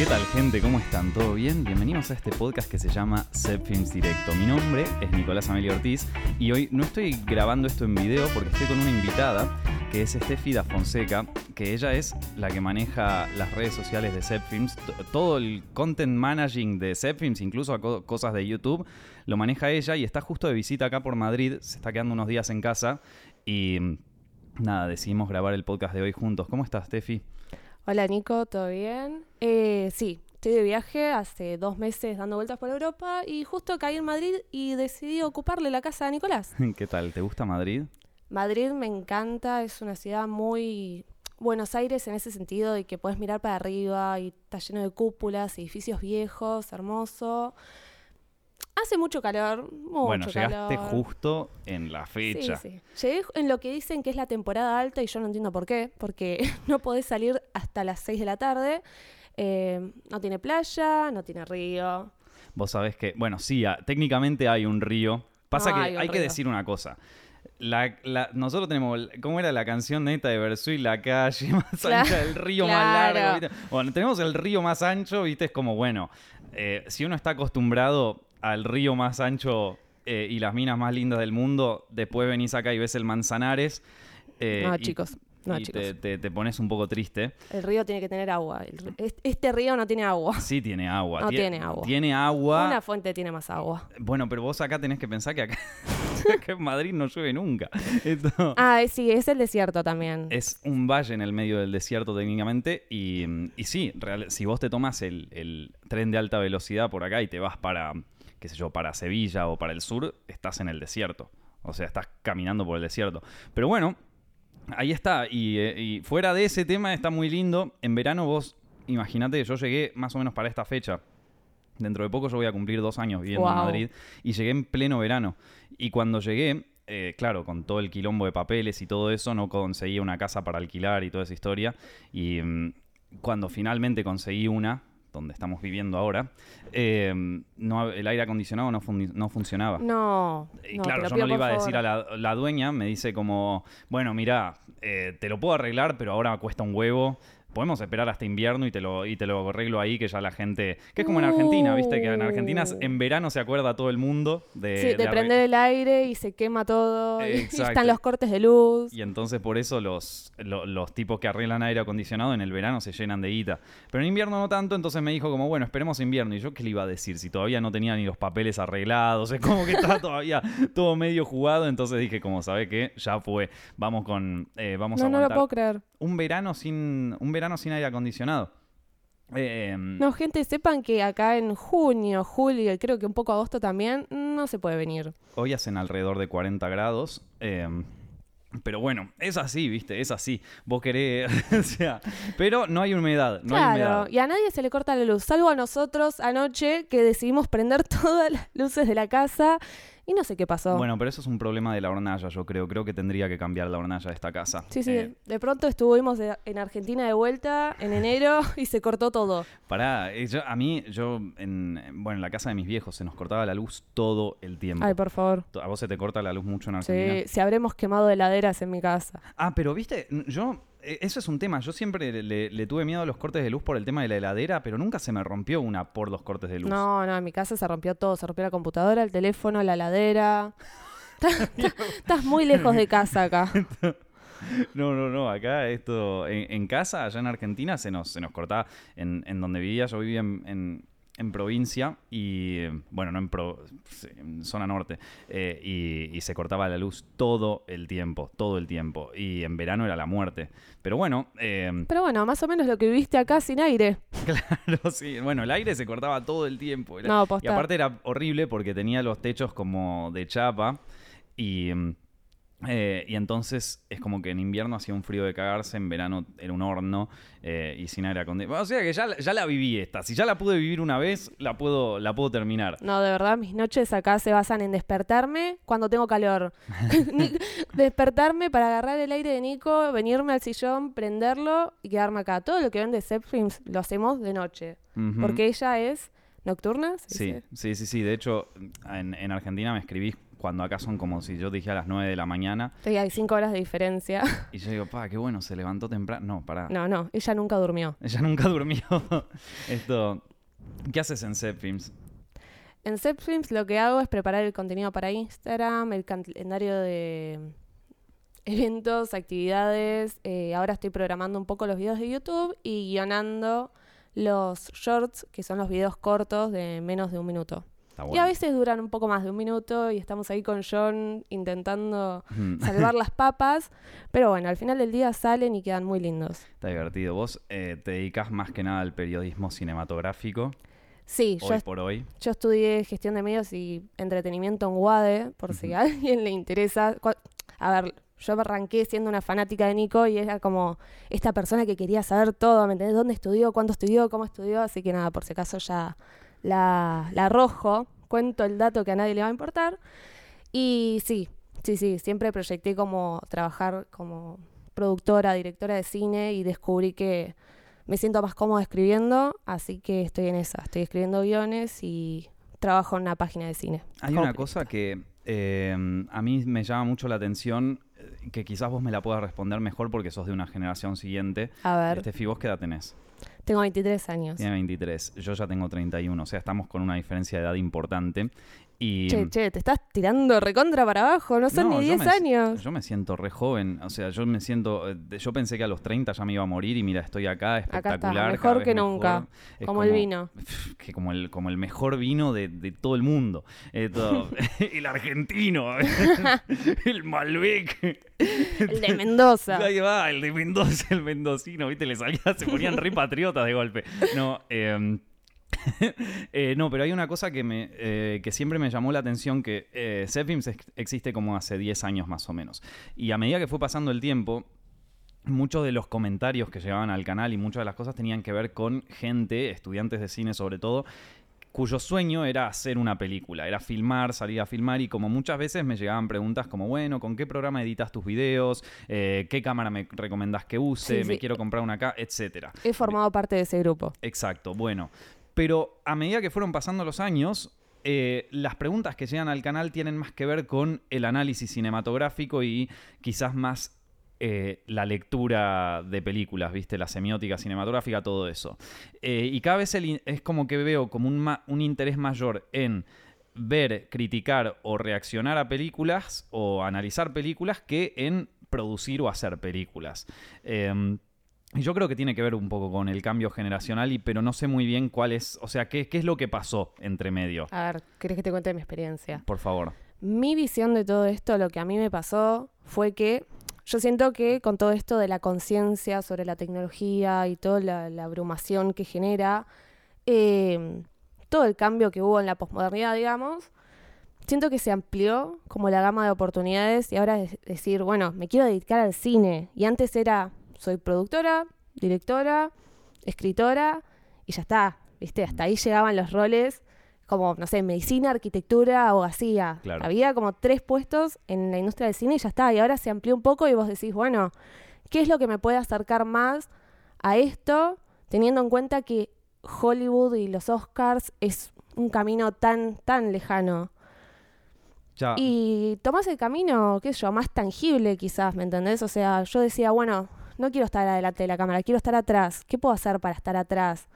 ¿Qué tal gente? ¿Cómo están? ¿Todo bien? Bienvenidos a este podcast que se llama Set Directo. Mi nombre es Nicolás Amelio Ortiz y hoy no estoy grabando esto en video porque estoy con una invitada que es Steffi da Fonseca, que ella es la que maneja las redes sociales de Set todo el content managing de Set incluso cosas de YouTube, lo maneja ella y está justo de visita acá por Madrid, se está quedando unos días en casa y nada, decidimos grabar el podcast de hoy juntos. ¿Cómo estás, Steffi? Hola Nico, ¿todo bien? Eh, sí, estoy de viaje hace dos meses dando vueltas por Europa y justo caí en Madrid y decidí ocuparle la casa a Nicolás. ¿Qué tal? ¿Te gusta Madrid? Madrid me encanta, es una ciudad muy... Buenos Aires en ese sentido de que puedes mirar para arriba y está lleno de cúpulas, edificios viejos, hermoso. Hace mucho calor, mucho Bueno, llegaste justo en la fecha. Sí, sí. Llegué en lo que dicen que es la temporada alta y yo no entiendo por qué, porque no podés salir hasta las 6 de la tarde. Eh, no tiene playa, no tiene río. Vos sabés que, bueno, sí, técnicamente hay un río. Pasa que hay, que decir una cosa. nosotros tenemos, ¿cómo era la canción neta de Versuit? La calle más ancha, el río más largo. Bueno, tenemos el río más ancho, ¿viste? Es como, bueno, eh, si uno está acostumbrado al río más ancho eh, y las minas más lindas del mundo, después venís acá y ves el Manzanares. Eh, no, chicos. No, y te, te, pones un poco triste. El río tiene que tener agua. este río no tiene agua. Sí tiene agua. No tiene agua. Tiene agua. Una fuente tiene más agua. Bueno, pero vos acá tenés que pensar que acá, en Madrid no llueve nunca. Ah, sí, es el desierto también. Es un valle en el medio del desierto técnicamente. Y, y sí, si vos te tomas el, el tren de alta velocidad por acá y te vas para qué sé yo, para Sevilla o para el sur, estás en el desierto. O sea, estás caminando por el desierto. Pero bueno, ahí está. Y, eh, fuera de ese tema está muy lindo. En verano vos, imagínate, yo llegué más o menos para esta fecha. Dentro de poco yo voy a cumplir dos años viviendo en Madrid. Y llegué en pleno verano. Y cuando llegué, eh, claro, con todo el quilombo de papeles y todo eso, no conseguí una casa para alquilar y toda esa historia. Y mm, cuando finalmente conseguí una, donde estamos viviendo ahora, eh, no, el aire acondicionado no, no funcionaba. No. Y claro, yo no le iba a decir a la, dueña, me dice como, bueno, mira, eh, te lo puedo arreglar, pero ahora cuesta un huevo podemos esperar hasta invierno y te lo, y te lo arreglo ahí, que ya la gente. Que es como en Argentina, ¿viste? Que en Argentina en verano se acuerda todo el mundo de. Sí, de, prender el aire y se quema todo. Y están los cortes de luz. Y entonces por eso los, los, tipos que arreglan aire acondicionado en el verano se llenan de guita. Pero en invierno no tanto, entonces me dijo como, bueno, esperemos invierno. Y yo, ¿qué le iba a decir? Si todavía no tenía ni los papeles arreglados, es como que estaba todavía todo medio jugado. Entonces dije, como, ¿sabe qué? Ya fue. Vamos con. Eh, vamos no, no lo puedo creer. Un verano sin. Un verano sin aire acondicionado. Em, no, gente, sepan que acá en junio, julio y creo que un poco agosto también, no se puede venir. Hoy hacen alrededor de 40 grados. Em, pero bueno, es así, viste, es así. Vos querés, o sea, pero no hay humedad, no hay humedad. y a nadie se le corta la luz, salvo a nosotros anoche que decidimos prender todas las luces de la casa y no sé qué pasó. Bueno, pero eso es un problema de la hornalla, yo creo. Creo que tendría que cambiar la hornalla de esta casa. Sí, sí. Eh, de pronto estuvimos en Argentina de vuelta en enero y se cortó todo. Pará, eh, a mí, yo, en, bueno, en la casa de mis viejos se nos cortaba la luz todo el tiempo. Ay, por favor. ¿A vos se te corta la luz mucho en Argentina? Sí, si habremos quemado heladeras en mi casa. Ah, pero viste, yo eso es un tema. Yo siempre le, tuve miedo a los cortes de luz por el tema de la heladera, pero nunca se me rompió una por los cortes de luz. No, no, en mi casa se rompió todo. Se rompió la computadora, el teléfono, la heladera. Estás muy lejos de casa acá. No, no, no. Acá esto, en, casa, allá en Argentina, se nos, se nos cortaba. En, en donde vivía, yo vivía en, en provincia y, bueno, no en, pro, en zona norte, eh, y, se cortaba la luz todo el tiempo, todo el tiempo. Y en verano era la muerte. Pero bueno... Eh, Pero bueno, más o menos lo que viviste acá sin aire. Claro, sí. Bueno, el aire se cortaba todo el tiempo. no, y aparte era horrible porque tenía los techos como de chapa y... Eh, y entonces es como que en invierno hacía un frío de cagarse, en verano era un horno eh, y sin aire acondicionado. O sea que ya, ya, la viví esta. Si ya la pude vivir una vez, la puedo, la puedo terminar. No, de verdad, mis noches acá se basan en despertarme cuando tengo calor. despertarme para agarrar el aire de Nico, venirme al sillón, prenderlo y quedarme acá. Todo lo que ven de Zepfilms lo hacemos de noche. Porque ella es nocturna. Sí, sí, sí, sí. De hecho, en, en Argentina me escribís cuando acá son como si yo dije a las 9 de la mañana. Sí, hay cinco horas de diferencia. Y yo digo, pa, qué bueno, se levantó temprano. No, pará. No, no, ella nunca durmió. Ella nunca durmió. Esto. ¿Qué haces en Zepfilms? En Zepfilms lo que hago es preparar el contenido para Instagram, el calendario de eventos, actividades. eh, ahora estoy programando un poco los videos de YouTube y guionando los shorts, que son los videos cortos de menos de un minuto. Está Y a veces duran un poco más de un minuto y estamos ahí con John intentando Mm, salvar las papas. Pero bueno, al final del día salen y quedan muy lindos. Está divertido. Vos eh, te dedicas más que nada al periodismo cinematográfico Sí, yo, hoy est- por hoy. yo estudié gestión de medios y entretenimiento en UADE, por si a alguien le interesa. A ver, yo arranqué siendo una fanática de Nico y era como esta persona que quería saber todo, ¿me entendés? ¿Dónde estudió? ¿Cuándo estudió? ¿Cómo estudió? Así que nada, por si acaso ya la, la arrojo, cuento el dato que a nadie le va a importar. Y sí, sí, sí, siempre proyecté como trabajar como productora, directora de cine y descubrí que me siento más cómoda escribiendo, así que estoy en esa, estoy escribiendo guiones y trabajo en una página de cine. Hay una cosa que eh, a mí me llama mucho la atención, eh, que quizás vos me la puedas responder mejor porque sos de una generación siguiente. A ver, ¿vos qué edad tenés? Tengo 23 años. Tiene 23. Yo ya tengo 31. O sea, estamos con una diferencia de edad importante. Y Che, che, te estás tirando recontra para abajo, no son No, ni yo 10 me- años. Yo me siento re joven, o sea, yo me siento, eh, yo pensé que a los 30 ya me iba a morir y mira, estoy acá, está, espectacular. mejor cada vez que nunca, como el vino. Que como el, como el mejor vino de, de todo el mundo. El argentino, el Malbec. El de Mendoza. Ahí va, el de Mendoza, el mendocino, ¿viste? Le salía, se ponían re patriotas de golpe. No, eh, eh, no, pero hay una cosa que, me, eh, que siempre me llamó la atención, que eh, ex- existe como hace 10 años más o menos. Y a medida que fue pasando el tiempo, muchos de los comentarios que llegaban al canal y muchas de las cosas tenían que ver con gente, estudiantes de cine sobre todo, cuyo sueño era hacer una película, era filmar, salir a filmar y como muchas veces me llegaban preguntas como, bueno, ¿con qué programa editas tus videos? Eh, ¿Qué cámara me recomendás que use? Sí, me sí. quiero comprar una acá, etcétera. He formado parte de ese grupo. Exacto, bueno. Pero a medida que fueron pasando los años, eh, las preguntas que llegan al canal tienen más que ver con el análisis cinematográfico y quizás más eh, la lectura de películas, ¿viste? La semiótica cinematográfica, todo eso. Eh, y cada vez es como que veo como un, un interés mayor en ver, criticar o reaccionar a películas o analizar películas que en producir o hacer películas. Em, yo creo que tiene que ver un poco con el cambio generacional, y, pero no sé muy bien cuál es, o sea, qué, qué es lo que pasó entre medio. A ver, ¿querés que te cuente mi experiencia? Por favor. Mi visión de todo esto, lo que a mí me pasó, fue que yo siento que con todo esto de la conciencia sobre la tecnología y toda la, la abrumación que genera, eh, todo el cambio que hubo en la posmodernidad, digamos, siento que se amplió como la gama de oportunidades y ahora es decir, bueno, me quiero dedicar al cine. Y antes era, soy productora, directora, escritora y ya está, ¿viste? Hasta ahí llegaban los roles como, no sé, medicina, arquitectura, abogacía. Claro. Había como tres puestos en la industria del cine y ya está. Y ahora se amplió un poco y vos decís, bueno, ¿qué es lo que me puede acercar más a esto, teniendo en cuenta que Hollywood y los Oscars es un camino tan, tan lejano? Ya, Y tomás el camino, qué sé yo, más tangible quizás, ¿me entendés? O sea, yo decía, bueno, no quiero estar adelante de la cámara, quiero estar atrás. ¿Qué puedo hacer para estar atrás?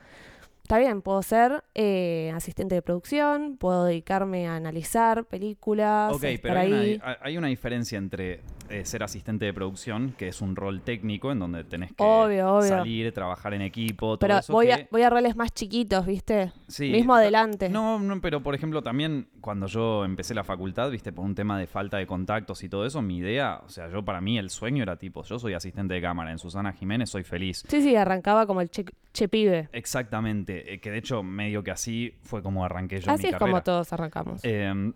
Está bien, puedo ser eh, asistente de producción, puedo dedicarme a analizar películas, ok, pero hay ahí. una, hay una diferencia entre eh, ser asistente de producción, que es un rol técnico en donde tenés que Obvio, obvio. salir, trabajar en equipo, todo Pero eso voy, que- a, voy a roles más chiquitos, ¿viste? Sí, Mismo adelante. No, no, pero por ejemplo también cuando yo empecé la facultad, viste, por un tema de falta de contactos y todo eso, mi idea, o sea, yo para mí el sueño era tipo, yo soy asistente de cámara, en Susana Jiménez soy feliz. Sí, sí, arrancaba como el che, che pibe. Exactamente, eh, que de hecho medio que así fue como arranqué yo Así mi es como todos arrancamos. Eh,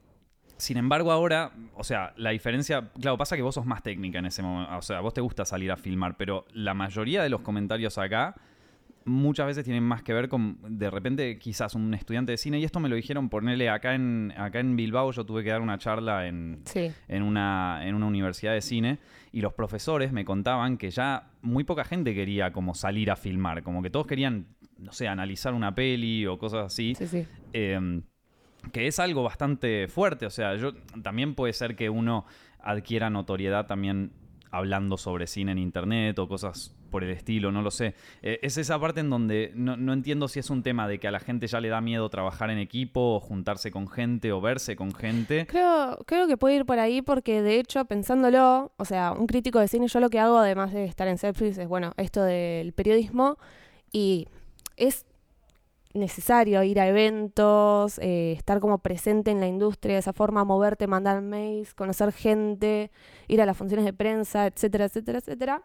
sin embargo, ahora, o sea, la diferencia, claro, pasa que vos sos más técnica en ese momento, o sea, vos te gusta salir a filmar, pero la mayoría de los comentarios acá muchas veces tienen más que ver con, de repente, quizás un estudiante de cine, y esto me lo dijeron, ponerle acá en, acá en Bilbao, yo tuve que dar una charla en, sí. en una, en una universidad de cine y los profesores me contaban que ya muy poca gente quería como salir a filmar, como que todos querían, no sé, analizar una peli o cosas así. Sí, sí. Eh, que es algo bastante fuerte. O sea, yo también puede ser que uno adquiera notoriedad también hablando sobre cine en internet o cosas por el estilo, no lo sé. Eh, es esa parte en donde no, entiendo si es un tema de que a la gente ya le da miedo trabajar en equipo o juntarse con gente o verse con gente. Creo, creo que puede ir por ahí porque de hecho pensándolo, o sea, un crítico de cine, yo lo que hago además de estar en Netflix es, bueno, esto del periodismo y es necesario ir a eventos, eh, estar como presente en la industria de esa forma, moverte, mandar mails, conocer gente, ir a las funciones de prensa, etcétera, etcétera, etcétera.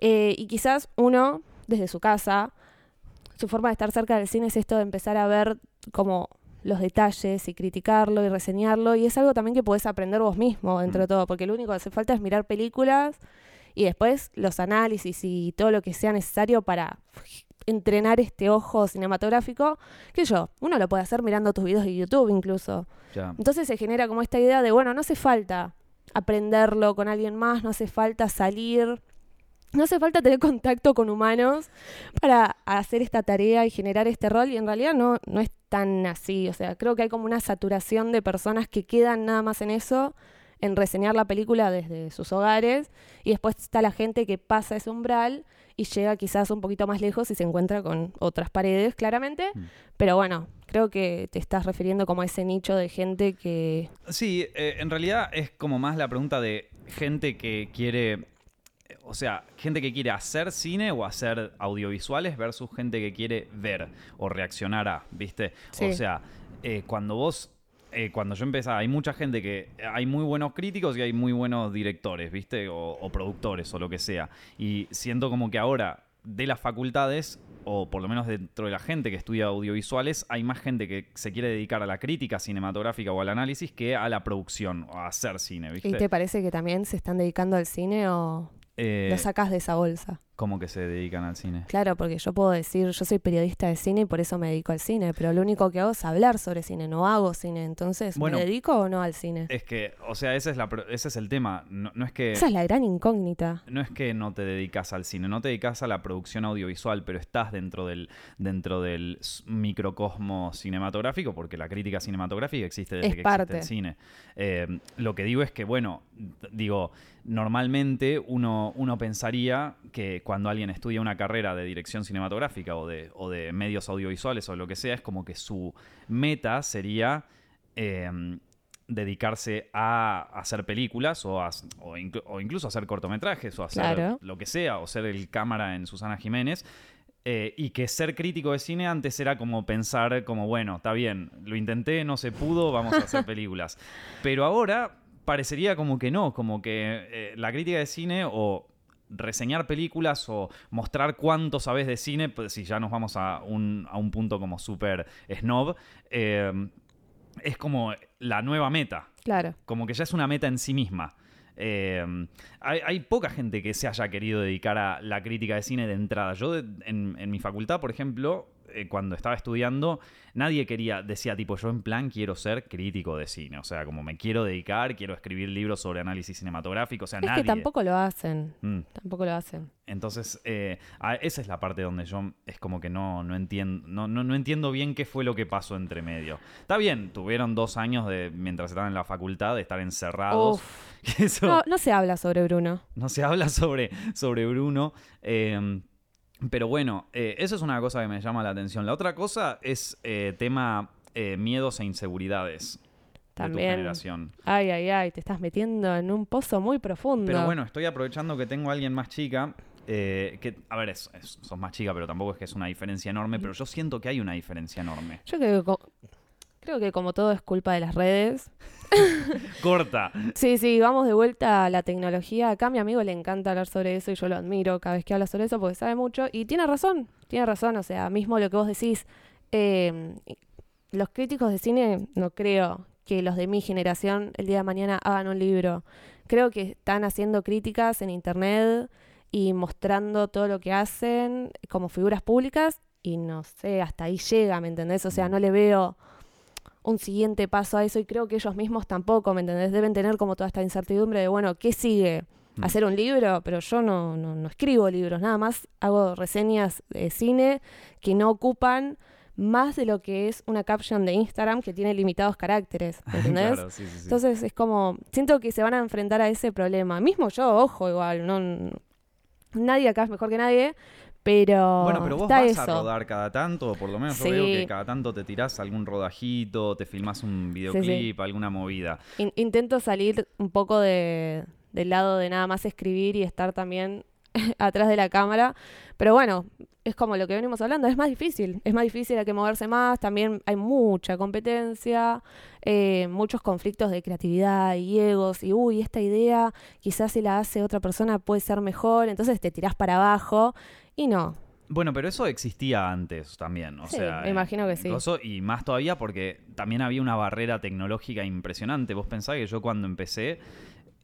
Eh, y quizás uno, desde su casa, su forma de estar cerca del cine es esto de empezar a ver como los detalles y criticarlo y reseñarlo. Y es algo también que podés aprender vos mismo dentro de todo, porque lo único que hace falta es mirar películas y después los análisis y todo lo que sea necesario para entrenar este ojo cinematográfico, que yo, uno lo puede hacer mirando tus videos de YouTube incluso. Entonces se genera como esta idea de, bueno, no hace falta aprenderlo con alguien más, no hace falta salir, no hace falta tener contacto con humanos para hacer esta tarea y generar este rol y en realidad no, no es tan así, o sea, creo que hay como una saturación de personas que quedan nada más en eso, en reseñar la película desde sus hogares y después está la gente que pasa ese umbral y llega quizás un poquito más lejos y se encuentra con otras paredes, claramente. Mm. Pero bueno, creo que te estás refiriendo como a ese nicho de gente que... Sí, eh, en realidad es como más la pregunta de gente que quiere, o sea, gente que quiere hacer cine o hacer audiovisuales versus gente que quiere ver o reaccionar a, ¿viste? Sí. O sea, eh, cuando vos eh, cuando yo empezaba, hay mucha gente que. Hay muy buenos críticos y hay muy buenos directores, ¿viste? O, o productores o lo que sea. Y siento como que ahora, de las facultades, o por lo menos dentro de la gente que estudia audiovisuales, hay más gente que se quiere dedicar a la crítica cinematográfica o al análisis que a la producción o a hacer cine, ¿viste? ¿Y te parece que también se están dedicando al cine o Eh, lo sacas de esa bolsa? ¿Cómo que se dedican al cine? Claro, porque yo puedo decir, yo soy periodista de cine y por eso me dedico al cine, pero lo único que hago es hablar sobre cine, no hago cine. Entonces, Bueno. ¿me dedico o no al cine? Es que, o sea, ese es, la, ese es el tema. No, no es que. Esa es la gran incógnita. No es que no te dedicas al cine, no te dedicas a la producción audiovisual, pero estás dentro del, dentro del microcosmo cinematográfico, porque la crítica cinematográfica existe desde Es que parte. existe el cine. Eh, lo que digo es que, bueno, digo, normalmente uno, uno pensaría que cuando alguien estudia una carrera de dirección cinematográfica o de, o de medios audiovisuales o lo que sea, es como que su meta sería eh, dedicarse a hacer películas o, a- o, inclu- o incluso hacer cortometrajes o hacer Claro. lo que sea, o ser el cámara en Susana Jiménez. eh, y que ser crítico de cine antes era como pensar como, bueno, está bien, lo intenté, no se pudo, vamos a hacer películas. Pero ahora parecería como que no, como que eh, la crítica de cine o reseñar películas o mostrar cuánto sabes de cine, pues si ya nos vamos a un, a un punto como súper snob, eh, es como la nueva meta, Claro. como que ya es una meta en sí misma. Eh, hay, hay poca gente que se haya querido dedicar a la crítica de cine de entrada. Yo de- en, en mi facultad, por ejemplo, eh, cuando estaba estudiando, nadie quería, decía tipo, yo en plan quiero ser crítico de cine. O sea, como me quiero dedicar, quiero escribir libros sobre análisis cinematográfico. O sea, Es nadie. que tampoco lo hacen. Mm. Tampoco lo hacen. Entonces, eh, esa es la parte donde yo es como que no, no, entiendo, no, no, no entiendo bien qué fue lo que pasó entre medio. Está bien, tuvieron dos años de, mientras estaban en la facultad de estar encerrados. Uf. que eso, No, no se habla sobre Bruno. no se habla sobre, sobre Bruno. eh, pero bueno, eh, eso es una cosa que me llama la atención. La otra cosa es eh, tema eh, miedos e inseguridades de tu También. generación. Ay, ay, ay, te estás metiendo en un pozo muy profundo. Pero bueno, estoy aprovechando que tengo a alguien más chica. eh, que, a ver, es, es- sos más chica, pero tampoco es que es una diferencia enorme. Pero yo siento que hay una diferencia enorme. Yo creo que, creo que como todo es culpa de las redes. Corta. Sí, sí, vamos de vuelta a la tecnología. Acá a mi amigo le encanta hablar sobre eso y yo lo admiro cada vez que habla sobre eso porque sabe mucho. Y tiene razón, tiene razón. O sea, mismo lo que vos decís. eh, los críticos de cine, no creo que los de mi generación el día de mañana hagan un libro. Creo que están haciendo críticas en internet y mostrando todo lo que hacen como figuras públicas y no sé, hasta ahí llega, ¿me entendés? O sea, no le veo un siguiente paso a eso y creo que ellos mismos tampoco, ¿me entendés? Deben tener como toda esta incertidumbre de, bueno, ¿qué sigue? Mm. ¿Hacer un libro? Pero yo no, no, no escribo libros, nada más hago reseñas de cine que no ocupan más de lo que es una caption de Instagram que tiene limitados caracteres, ¿entendés? Claro, sí, sí, sí. Entonces es como, siento que se van a enfrentar a ese problema. Mismo yo, ojo, igual, no nadie acá es mejor que nadie, pero, Bueno, pero vos está vas eso. a rodar cada tanto, o por lo menos yo veo que cada tanto te tirás algún rodajito, te filmás un videoclip, alguna movida. In- intento salir un poco de, del lado de nada más escribir y estar también atrás de la cámara. Pero bueno, es como lo que venimos hablando, es más difícil. Es más difícil, hay que moverse más. También hay mucha competencia, eh, muchos conflictos de creatividad y egos. Y uy, esta idea quizás si la hace otra persona puede ser mejor. Entonces te tirás para abajo. Y no, Bueno, pero eso existía antes también, o Sí, sea, me imagino que sí. coso, y más todavía porque también había una barrera tecnológica impresionante. Vos pensás que yo cuando empecé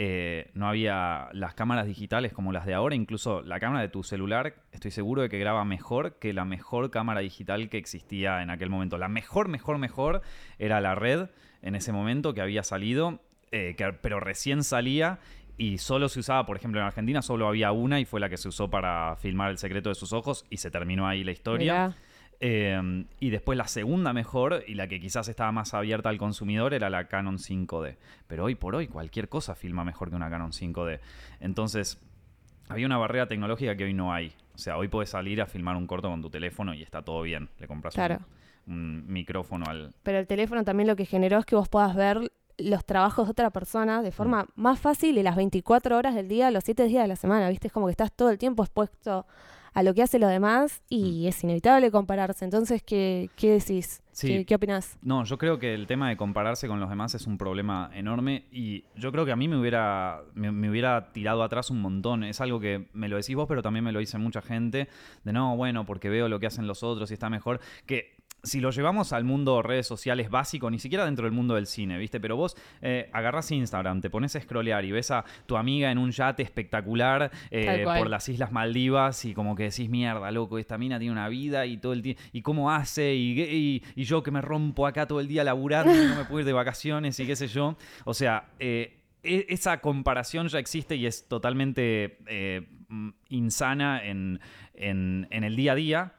eh, no había las cámaras digitales como las de ahora, incluso la cámara de tu celular, estoy seguro de que graba mejor que la mejor cámara digital que existía en aquel momento. La mejor, mejor, mejor era la red en ese momento que había salido, eh, que- pero recién salía y solo se usaba, por ejemplo, en Argentina solo había una y fue la que se usó para filmar El secreto de sus ojos y se terminó ahí la historia. Eh, y después la segunda mejor y la que quizás estaba más abierta al consumidor era la Canon 5D. Pero hoy por hoy cualquier cosa filma mejor que una Canon 5D. Entonces, había una barrera tecnológica que hoy no hay. O sea, hoy puedes salir a filmar un corto con tu teléfono y está todo bien. Le compras un, micrófono al... pero el teléfono también lo que generó es que vos puedas ver los trabajos de otra persona de forma más fácil y las 24 horas del día, los 7 días de la semana, ¿viste? Es como que estás todo el tiempo expuesto a lo que hace lo demás y es inevitable compararse. Entonces, ¿qué, qué decís? Sí. ¿Qué, qué opinás? No, yo creo que el tema de compararse con los demás es un problema enorme y yo creo que a mí me hubiera, me, me hubiera tirado atrás un montón. Es algo que me lo decís vos, pero también me lo dice mucha gente, de no, bueno, porque veo lo que hacen los otros y está mejor. Que si lo llevamos al mundo redes sociales básico, ni siquiera dentro del mundo del cine, ¿viste? Pero vos eh, agarrás Instagram, te pones a scrollear y ves a tu amiga en un yate espectacular eh, por las Islas Maldivas y como que decís, mierda, loco, esta mina tiene una vida y todo el tiempo, y cómo hace, y, y- y yo que me rompo acá todo el día laburando y no me puedo ir de vacaciones y qué sé yo. O sea, eh, e- esa comparación ya existe y es totalmente eh, mm, insana en, en- en el día a día.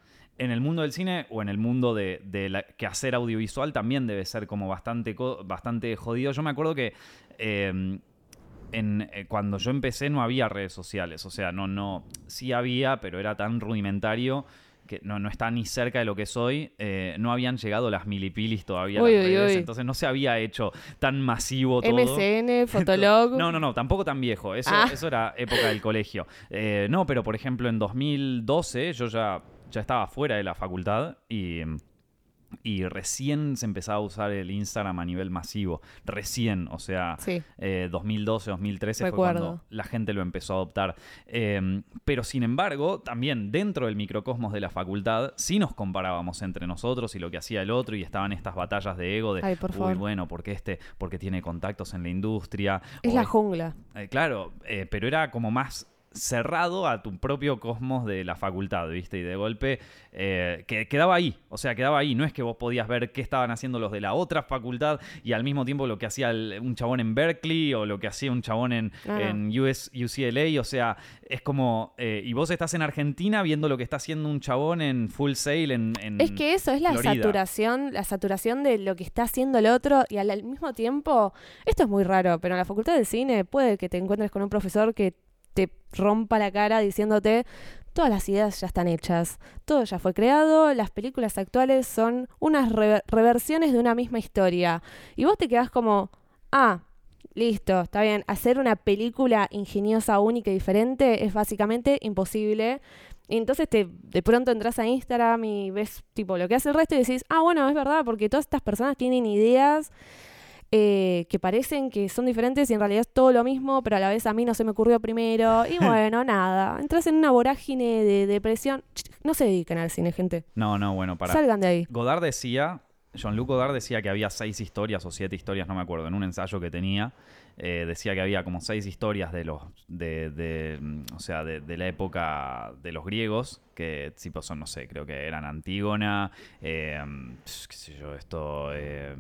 En el mundo del cine o en el mundo de, de la, quehacer audiovisual también debe ser como bastante, bastante jodido. Yo me acuerdo que eh, en, eh, cuando yo empecé no había redes sociales. O sea, no, no, sí había, pero era tan rudimentario que no, no está ni cerca de lo que soy. Eh, no habían llegado las milipilis todavía a Uy, las redes, uy. entonces no se había hecho tan masivo todo. MSN, Fotolog. No, no, no, tampoco tan viejo. Eso, Ah. eso era época del colegio. Eh, no, pero por ejemplo en 2012 yo ya, ya estaba fuera de la facultad y, y recién se empezaba a usar el Instagram a nivel masivo. Recién, o sea, Sí. eh, 2012, 2013 fue Recuerdo. cuando la gente lo empezó a adoptar. Eh, pero sin embargo, también dentro del microcosmos de la facultad, sí nos comparábamos entre nosotros y lo que hacía el otro y estaban estas batallas de ego de, Ay, por uy, favor. bueno, porque este, porque tiene contactos en la industria. Es o la jungla. eh, claro, eh, pero era como más cerrado a tu propio cosmos de la facultad, ¿viste? Y de golpe eh, que quedaba ahí, o sea, quedaba ahí. No es que vos podías ver qué estaban haciendo los de la otra facultad y al mismo tiempo lo que hacía el- un chabón en Berkeley o lo que hacía un chabón en, US, UCLA, o sea, es como... eh, y vos estás en Argentina viendo lo que está haciendo un chabón en Full Sail en... en Es que eso es la Florida. saturación, la saturación de lo que está haciendo el otro y al, al mismo tiempo, esto es muy raro, pero en la facultad de cine puede que te encuentres con un profesor que te rompa la cara diciéndote todas las ideas ya están hechas, todo ya fue creado, las películas actuales son unas rever- reversiones de una misma historia y vos te quedás como, ah, listo, está bien, hacer una película ingeniosa, única y diferente es básicamente imposible. Y entonces te, de pronto entras a Instagram y ves tipo lo que hace el resto y decís, ah, bueno, es verdad, porque todas estas personas tienen ideas eh, que parecen que son diferentes y en realidad es todo lo mismo, pero a la vez a mí no se me ocurrió primero. Y bueno, nada, entras en una vorágine de depresión. No se dediquen al cine, gente. No, no, bueno, para... Salgan de ahí. Godard decía, Jean-Luc Godard decía que había seis historias o siete historias, no me acuerdo, en un ensayo que tenía, eh, decía que había como seis historias de los, de, de, mm, o sea, de, de la época de los griegos, que tipo son, no sé, creo que eran Antígona, eh, qué sé yo, esto, eh,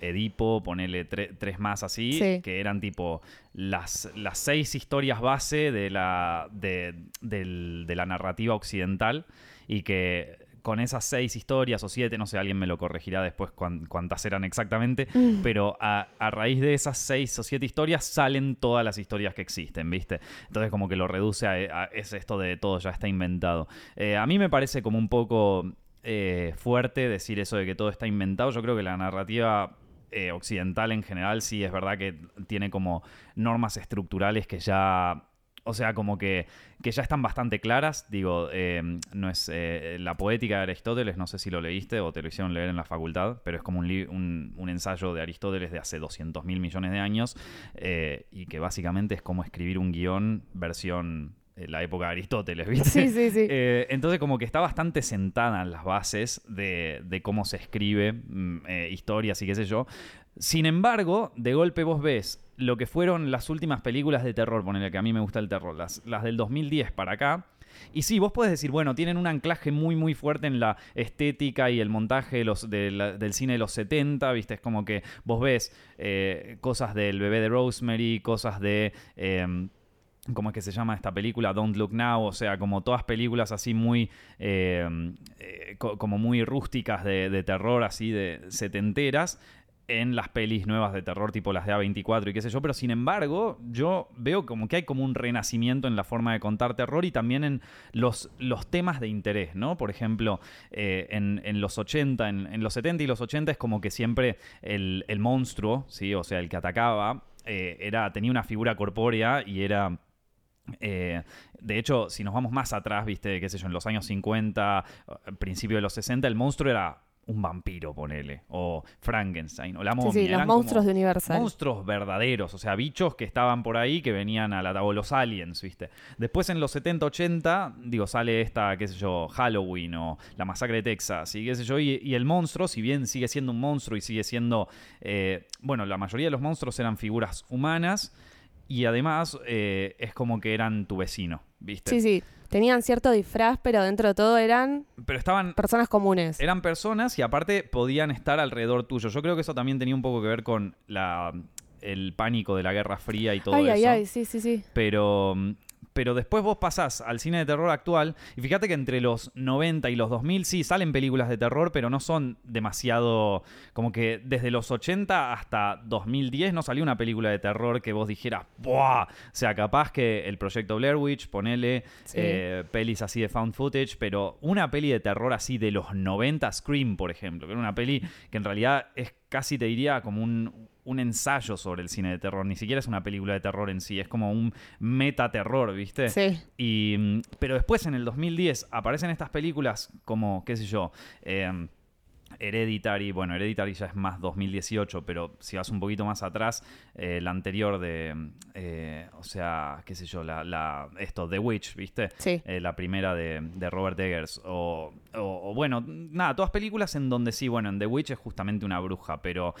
Edipo, ponele tre- tres más así, Sí. que eran tipo las, las seis historias base de la, de, de la narrativa occidental y que con esas seis historias o siete, no sé, alguien me lo corregirá después cuántas eran exactamente, Mm. pero a, a raíz de esas seis o siete historias salen todas las historias que existen, ¿viste? Entonces como que lo reduce a, a- es esto de todo ya está inventado. Eh, a mí me parece como un poco eh, fuerte decir eso de que todo está inventado. Yo creo que la narrativa eh, occidental en general sí es verdad que tiene como normas estructurales que ya... O sea, como que, que ya están bastante claras. Digo, eh, no es eh, la poética de Aristóteles, no sé si lo leíste o te lo hicieron leer en la facultad, pero es como un, un, un ensayo de Aristóteles de hace 200 mil millones de años eh, y que básicamente es como escribir un guion versión la época de Aristóteles, ¿viste? Sí, sí, sí. Eh, entonces como que está bastante sentada en las bases de, de cómo se escribe mm, eh, historias y qué sé yo. Sin embargo, de golpe vos ves lo que fueron las últimas películas de terror, ponele que a mí me gusta el terror, las, las del 2010 para acá. Y sí, vos podés decir, bueno, tienen un anclaje muy, muy fuerte en la estética y el montaje de los, del cine de los 70, ¿viste? Es como que vos ves eh, cosas del bebé de Rosemary, cosas de... em, ¿Cómo es que se llama esta película? Don't Look Now, o sea, como todas películas así muy, eh, eh, co- como muy rústicas de terror, así de setenteras, en las pelis nuevas de terror, tipo las de A24 y qué sé yo, pero sin embargo, yo veo como que hay como un renacimiento en la forma de contar terror y también en los, los temas de interés, ¿no? Por ejemplo, eh, en, en los 80, en, los 70 y los 80 es como que siempre el, el monstruo, ¿sí? O sea, el que atacaba, eh, era, tenía una figura corpórea y era... Eh, de hecho, si nos vamos más atrás, viste, qué sé yo, en los años 50, eh, principio de los 60, el monstruo era un vampiro, ponele, o Frankenstein, o la momia. Sí, sí, los eran monstruos de Universal. Monstruos verdaderos, o sea, bichos que estaban por ahí que venían a la o los aliens, ¿viste? Después en los 70, 80, digo, sale esta, qué sé yo, Halloween o la masacre de Texas y qué sé yo, y, y el monstruo, si bien sigue siendo un monstruo y sigue siendo, eh, bueno, la mayoría de los monstruos eran figuras humanas y además eh, es como que eran tu vecino, ¿viste? Sí, sí. Tenían cierto disfraz, pero dentro de todo eran Pero estaban personas comunes. eran personas y aparte podían estar alrededor tuyo. Yo creo que eso también tenía un poco que ver con la, el pánico de la Guerra Fría y todo ay, eso. ay, ay, sí, sí, sí. Pero, pero después vos pasás al cine de terror actual y fíjate que entre los 90 y los 2000 sí salen películas de terror, pero no son demasiado... Como que desde los 80 hasta 2010 no salió una película de terror que vos dijeras, ¡buah! O sea, capaz que el proyecto Blair Witch, ponele Sí. eh, pelis así de found footage, pero una peli de terror así de los 90, Scream, por ejemplo, que era una peli que en realidad es casi, te diría, como un, un ensayo sobre el cine de terror. Ni siquiera es una película de terror en sí, es como un metaterror, ¿viste? Sí. Y, mm, pero después, en el 2010, aparecen estas películas como, qué sé yo, eh, Hereditary, bueno, Hereditary ya es más 2018, pero si vas un poquito más atrás, eh, la anterior de, eh, o sea, qué sé yo, la, la- esto, The Witch, ¿viste? Sí. Eh, la primera de, de Robert Eggers. O, o- o, bueno, nada, todas películas en donde sí, bueno, en The Witch es justamente una bruja, pero,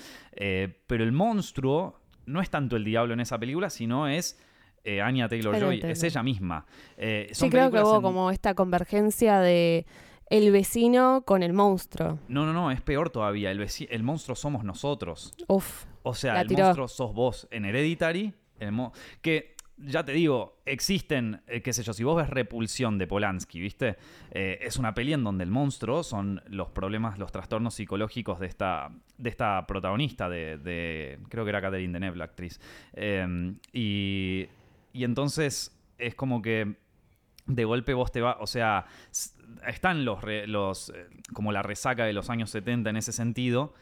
pero el monstruo no es tanto el diablo en esa película, sino es eh, Anya Taylor Joy, es ella misma. Eh, Sí, creo que hubo en- como esta convergencia de el vecino con el monstruo. No, no, no, es peor todavía. El, veci- el monstruo somos nosotros. Uf. O sea, el tiró. monstruo sos vos en Hereditary. el mo- que ya te digo, existen, eh, qué sé yo, si vos ves Repulsión de Polanski, ¿viste? Eh, es una peli en donde el monstruo son los problemas, los trastornos psicológicos de esta, de esta protagonista, de, de- creo que era Catherine Deneuve, la actriz. Eh, y, y entonces es como que de golpe vos te va, o sea, están los, re- los eh, como la resaca de los años 70 en ese sentido,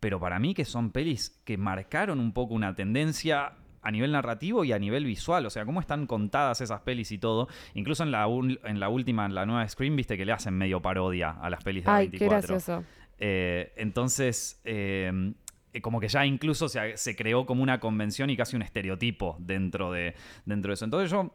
pero para mí que son pelis que marcaron un poco una tendencia a nivel narrativo y a nivel visual, o sea, cómo están contadas esas pelis y todo, incluso en la, en la última, en la nueva Scream, viste que le hacen medio parodia a las pelis de Ay, qué 24. gracioso. Eh, entonces, eh, eh, como que ya incluso se, se creó como una convención y casi un estereotipo dentro de, dentro de eso. Entonces yo,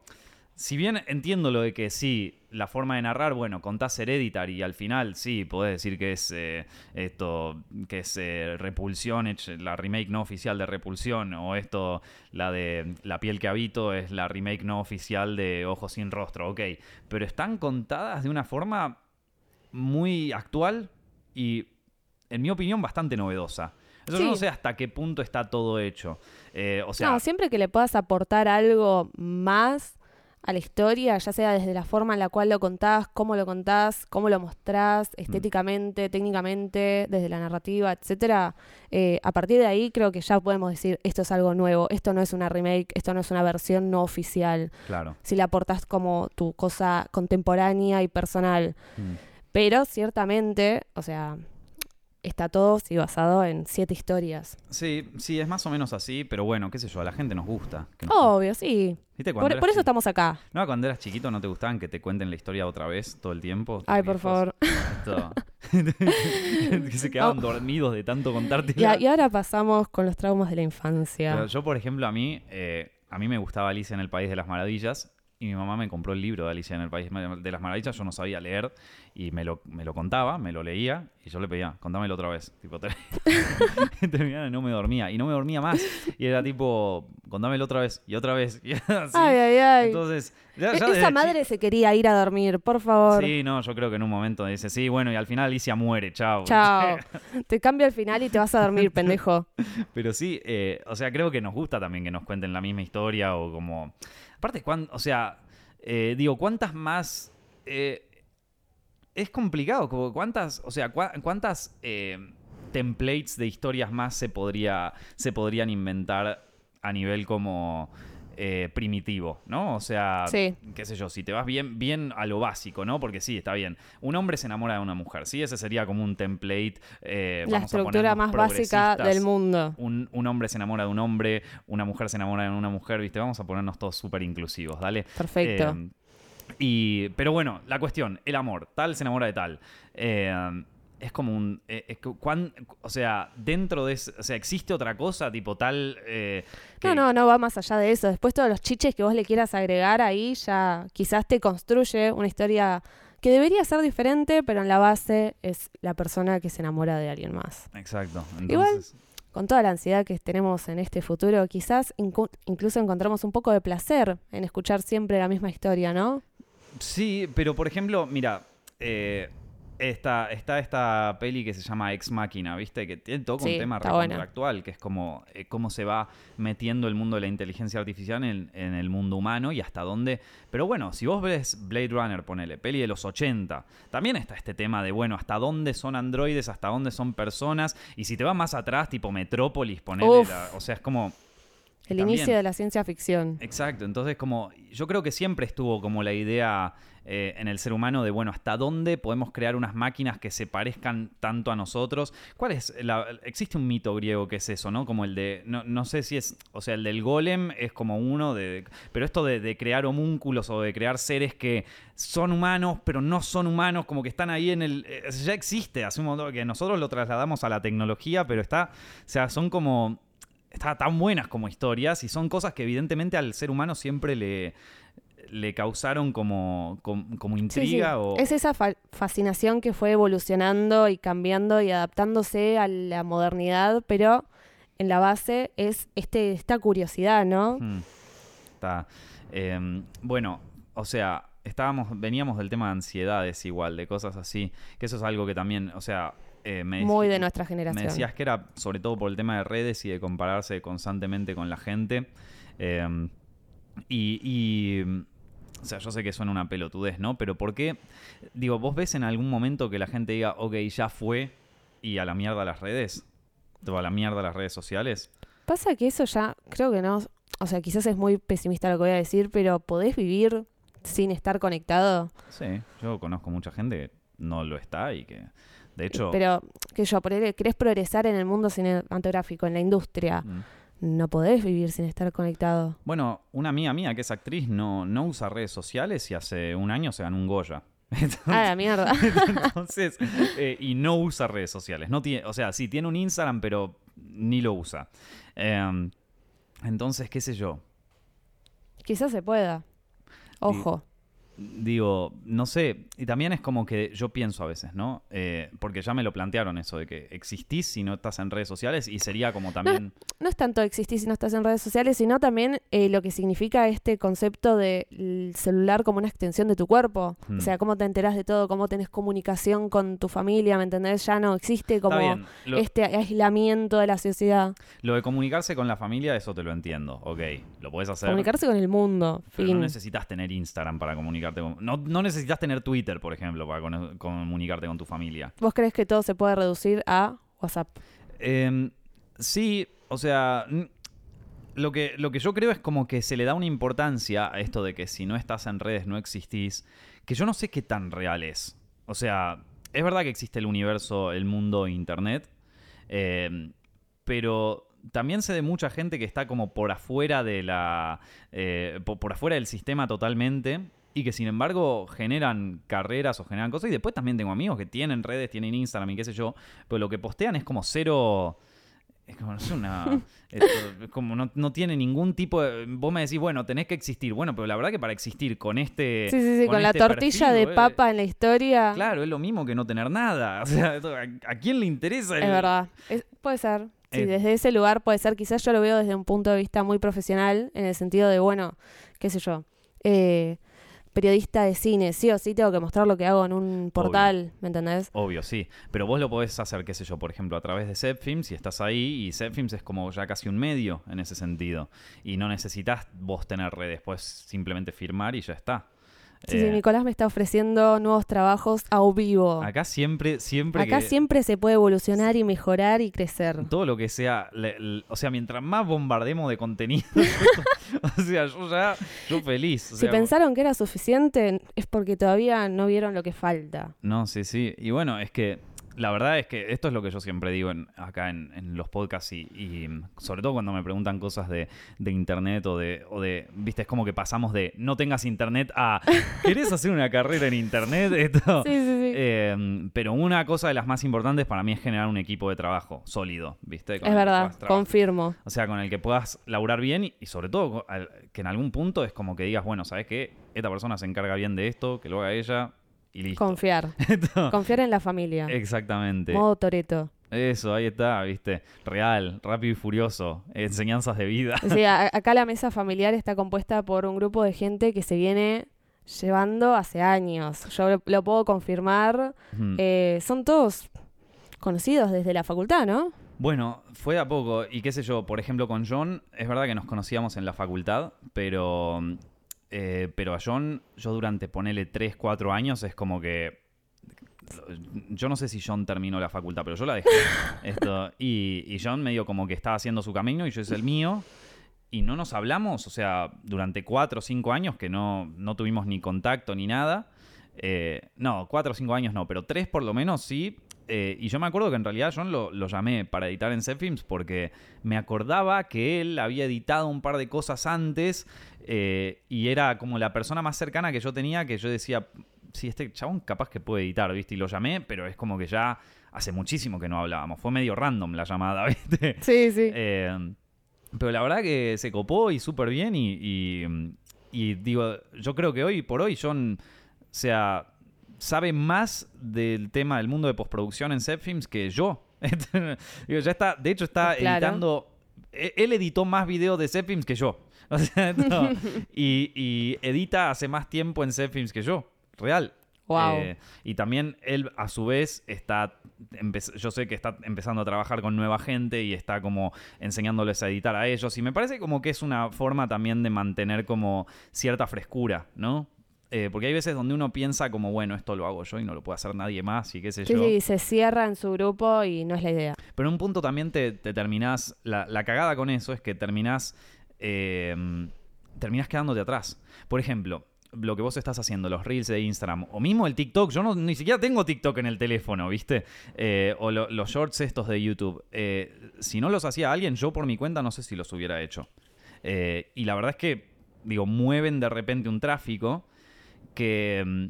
si bien entiendo lo de que sí, la forma de narrar, bueno, contás Hereditary y al final sí, podés decir que es eh, esto, que es eh, Repulsión, la remake no oficial de Repulsión, o esto, la de La piel que habito, es la remake no oficial de Ojos sin rostro, ok. Pero están contadas de una forma muy actual y, en mi opinión, bastante novedosa. Eso Sí. no sé hasta qué punto está todo hecho. Eh, o sea, no, siempre que le puedas aportar algo más a la historia, ya sea desde la forma en la cual lo contás, cómo lo contás, cómo lo mostrás, estéticamente, técnicamente, desde la narrativa, etcétera, eh, a partir de ahí creo que ya podemos decir esto es algo nuevo, esto no es una remake, esto no es una versión no oficial. Claro. Si la aportás como tu cosa contemporánea y personal. Mm. Pero ciertamente, o sea, está todo sí, basado en siete historias. Sí, sí, es más o menos así, pero bueno, qué sé yo, a la gente nos gusta. que nos- Obvio, sí. ¿Viste cuando Por, eso estamos acá. No, cuando eras chiquito no te gustaban que te cuenten la historia otra vez todo el tiempo. Ay, por favor. Que se quedaban dormidos de tanto contarte. Y, ahora pasamos con los traumas de la infancia. Pero yo, por ejemplo, a mí, eh, a mí me gustaba Alicia en el País de las Maravillas y mi mamá me compró el libro de Alicia en el País de las Maravillas. Yo no sabía leer y me lo, me lo contaba, me lo leía y yo le pedía, contámelo otra vez. Tipo, ter- terminaba y no me dormía. Y no me dormía más. Y era tipo, contámelo otra vez y otra vez. Y así. Ay, ay, ay. Entonces, ya- E- ya Esa desde madre se quería ir a dormir, por favor. Sí, no, yo creo que en un momento dice, sí, bueno, y al final Alicia muere, chao. Chao. te cambio el final y te vas a dormir, pendejo. Pero sí, eh, o sea, creo que nos gusta también que nos cuenten la misma historia o como... Aparte, cuán- o sea, eh, digo, ¿cuántas más... eh, es complicado, cuántas, o sea, cuántas eh, templates de historias más se, podría, se podrían inventar a nivel como eh, primitivo, ¿no? O sea, Sí. qué sé yo, si te vas bien, bien a lo básico, ¿no? Porque sí, está bien. Un hombre se enamora de una mujer, ¿sí? Ese sería como un template. eh, La vamos estructura más básica del mundo. un, un hombre se enamora de un hombre, una mujer se enamora de una mujer, ¿viste? Vamos a ponernos todos súper inclusivos, ¿dale? Perfecto. Eh, y, pero bueno, la cuestión, el amor, tal se enamora de tal. Eh, es como un... eh, es que cuán- o sea, dentro de... ese- o sea, ¿existe otra cosa tipo tal... eh, que- No, no, no va más allá de eso. Después todos los chiches que vos le quieras agregar ahí ya quizás te construye una historia que debería ser diferente, pero en la base es la persona que se enamora de alguien más. Exacto. Igual- Entonces, Con toda la ansiedad que tenemos en este futuro, quizás incluso encontramos un poco de placer en escuchar siempre la misma historia, ¿no? Sí, pero por ejemplo, mira, eh, está, está esta peli que se llama Ex Máquina, ¿viste? Que tiene todo Sí, un tema actual, que es como eh, cómo se va metiendo el mundo de la inteligencia artificial en, en el mundo humano y hasta dónde. Pero bueno, si vos ves Blade Runner, ponele, peli de los 80, también está este tema de, bueno, hasta dónde son androides, hasta dónde son personas. Y si te vas más atrás, tipo Metrópolis, ponele, la- o sea, es como. El También. inicio de la ciencia ficción. Exacto, entonces como yo creo que siempre estuvo como la idea eh, en el ser humano de, bueno, ¿hasta dónde podemos crear unas máquinas que se parezcan tanto a nosotros? ¿Cuál es? Existe un mito griego que es eso, ¿no? Como el de, no, no sé si es, o sea, el del golem es como uno de, pero esto de, de crear homúnculos o de crear seres que son humanos, pero no son humanos, como que están ahí en el, eh, ya existe, hace un montón que nosotros lo trasladamos a la tecnología, pero está, o sea, son como está tan buenas como historias y son cosas que evidentemente al ser humano siempre le, le causaron como, como, como Sí, sí. intriga o... Es esa fa- fascinación que fue evolucionando y cambiando y adaptándose a la modernidad, pero en la base es este, esta curiosidad, ¿no? Hmm. Está. eh, bueno, o sea, estábamos, veníamos del tema de ansiedades igual, de cosas así, que eso es algo que también, o sea, eh, me Muy de nuestra Me generación. decías que era sobre todo por el tema de redes y de compararse constantemente con la gente. Eh, y, y, o sea, yo sé que suena una pelotudez, ¿no? Pero ¿por qué? Digo, ¿vos ves en algún momento que la gente diga, ok, ya fue y a la mierda las redes? ¿O a la mierda las redes sociales? Pasa que eso ya, creo que no, o sea, quizás es muy pesimista lo que voy a decir, pero ¿podés vivir sin estar conectado? Sí, yo conozco mucha gente que no lo está y que, de hecho... Pero, que yo, querés progresar en el mundo cinematográfico, en la industria, mm. No podés vivir sin estar conectado. Bueno, una amiga mía que es actriz no, no usa redes sociales y hace un año se ganó un Goya. Entonces- Ah, la mierda. Entonces, eh, y no usa redes sociales. No tiene, o sea, sí tiene un Instagram, pero ni lo usa. Eh, entonces, qué sé yo. quizás se pueda. Ojo. Digo, no sé, y también es como que yo pienso a veces, ¿no? Eh, porque ya me lo plantearon eso de que existís si no estás en redes sociales y sería como también... No es tanto existir si no estás en redes sociales, sino también eh, lo que significa este concepto del celular como una extensión de tu cuerpo. Hmm. O sea, cómo te enterás de todo, cómo tenés comunicación con tu familia, ¿me entendés? Ya no existe como lo, este aislamiento de la sociedad. lo de comunicarse con la familia, eso te lo entiendo, ok, lo puedes hacer. Comunicarse con el mundo. Pero fin. no necesitas tener Instagram para comunicarte con... No, no necesitas tener Twitter, por ejemplo, para con- comunicarte con tu familia. ¿Vos crees que todo se puede reducir a WhatsApp? Eh, sí, o sea, lo que, lo que yo creo es como que se le da una importancia a esto de que si no estás en redes no existís, que yo no sé qué tan real es. O sea, es verdad que existe el universo, el mundo Internet, eh, pero también sé de mucha gente que está como por afuera de la. eh, po- por, afuera del sistema totalmente. Y que sin embargo generan carreras o generan cosas. Y después también tengo amigos que tienen redes, tienen Instagram y qué sé yo. Pero lo que postean es como cero. Es como, no sé, una. es como no, no tiene ningún tipo de. Vos me decís, bueno, tenés que existir. Bueno, pero la verdad que para existir con este. Sí, sí, sí, con, la este tortilla perfil, de eh, papa en la historia. Claro, es lo mismo que no tener nada. O sea, ¿a, a quién le interesa? el- Es verdad. Es- puede ser. Sí, Eh. desde ese lugar puede ser. Quizás yo lo veo desde un punto de vista muy profesional, en el sentido de, bueno, qué sé yo, eh, periodista de cine. Sí o sí tengo que mostrar lo que hago en un portal, ¿me entendés? Obvio, sí. Pero vos lo podés hacer, qué sé yo, por ejemplo, a través de Zepfilms y estás ahí y Zepfilms es como ya casi un medio en ese sentido. Y no necesitas vos tener redes, puedes simplemente firmar y ya está. Sí, sí, Eh, Nicolás me está ofreciendo nuevos trabajos a vivo. Acá siempre, siempre Acá que- siempre se puede evolucionar y mejorar y crecer. Todo lo que sea, le- le- o sea, mientras más bombardemos de contenido, o sea, yo ya, yo feliz. o Si sea, pensaron que era suficiente, es porque todavía no vieron lo que falta. No, sí, sí. Y bueno, es que la verdad es que esto es lo que yo siempre digo en- acá en, en los podcasts y, y, mm, sobre todo cuando me preguntan cosas de, de internet o de, o de, viste, es como que pasamos de no tengas internet a, ¿querés hacer una carrera en internet? Esto, Sí, sí, sí. Eh, pero una cosa de las más importantes para mí es generar un equipo de trabajo sólido, ¿viste? Con es verdad, confirmo. O sea, con el que puedas laburar bien y, y sobre todo al- que en algún punto es como que digas, bueno, ¿sabes qué? Esta persona se encarga bien de esto, que lo haga ella y listo. Confiar. Confiar en la familia. Exactamente. Modo Toreto. Eso, ahí está, viste. Real, rápido y furioso. Enseñanzas de vida. Sí, a- acá la mesa familiar está compuesta por un grupo de gente que se viene llevando hace años. Yo lo, lo puedo confirmar. Eh, son todos conocidos desde la facultad, ¿no? Bueno, fue a poco. Y qué sé yo, por ejemplo, con John, es verdad que nos conocíamos en la facultad, pero. Eh, pero a John, yo durante, ponele 3, 4 años, es como que. Yo no sé si John terminó la facultad, pero yo la dejé. Esto, y, y John medio como que estaba haciendo su camino y yo hice el mío. Y no nos hablamos, o sea, durante 4 o 5 años que no, no tuvimos ni contacto ni nada. Eh, no, 4 o 5 años no, pero 3 por lo menos sí. Eh, y yo me acuerdo que en realidad John lo, lo llamé para editar en Zepfilms porque me acordaba que él había editado un par de cosas antes eh, y era como la persona más cercana que yo tenía que yo decía, sí, este chabón capaz que puede editar, ¿viste? Y lo llamé, pero es como que ya hace muchísimo que no hablábamos. Fue medio random la llamada, ¿viste? Sí, sí. Eh, pero la verdad que se copó y súper bien y, y- y digo, yo creo que hoy por hoy John, o sea, sabe más del tema del mundo de postproducción en Zepfilms que yo. digo, ya está, de hecho está Claro. editando, e- él editó más videos de Zepfilms que yo. O sea, no. y, y edita hace más tiempo en Zepfilms que yo, real. Wow. Eh, y también él, a su vez, está. Yo sé que está empezando a trabajar con nueva gente y está como enseñándoles a editar a ellos. Y me parece como que es una forma también de mantener como cierta frescura, ¿no? Eh, porque hay veces donde uno piensa como, bueno, esto lo hago yo y no lo puede hacer nadie más y qué sé sí, yo. sí, se cierra en su grupo y no es la idea. Pero en un punto también te, te terminás. La, la cagada con eso es que terminás. eh, terminás quedándote atrás. Por ejemplo, lo que vos estás haciendo, los reels de Instagram, o mismo el TikTok. Yo no, ni siquiera tengo TikTok en el teléfono, ¿viste? Eh, o lo- los shorts estos de YouTube. Eh, si no los hacía alguien, yo por mi cuenta no sé si los hubiera hecho. Eh, y la verdad es que, digo, mueven de repente un tráfico que. mm,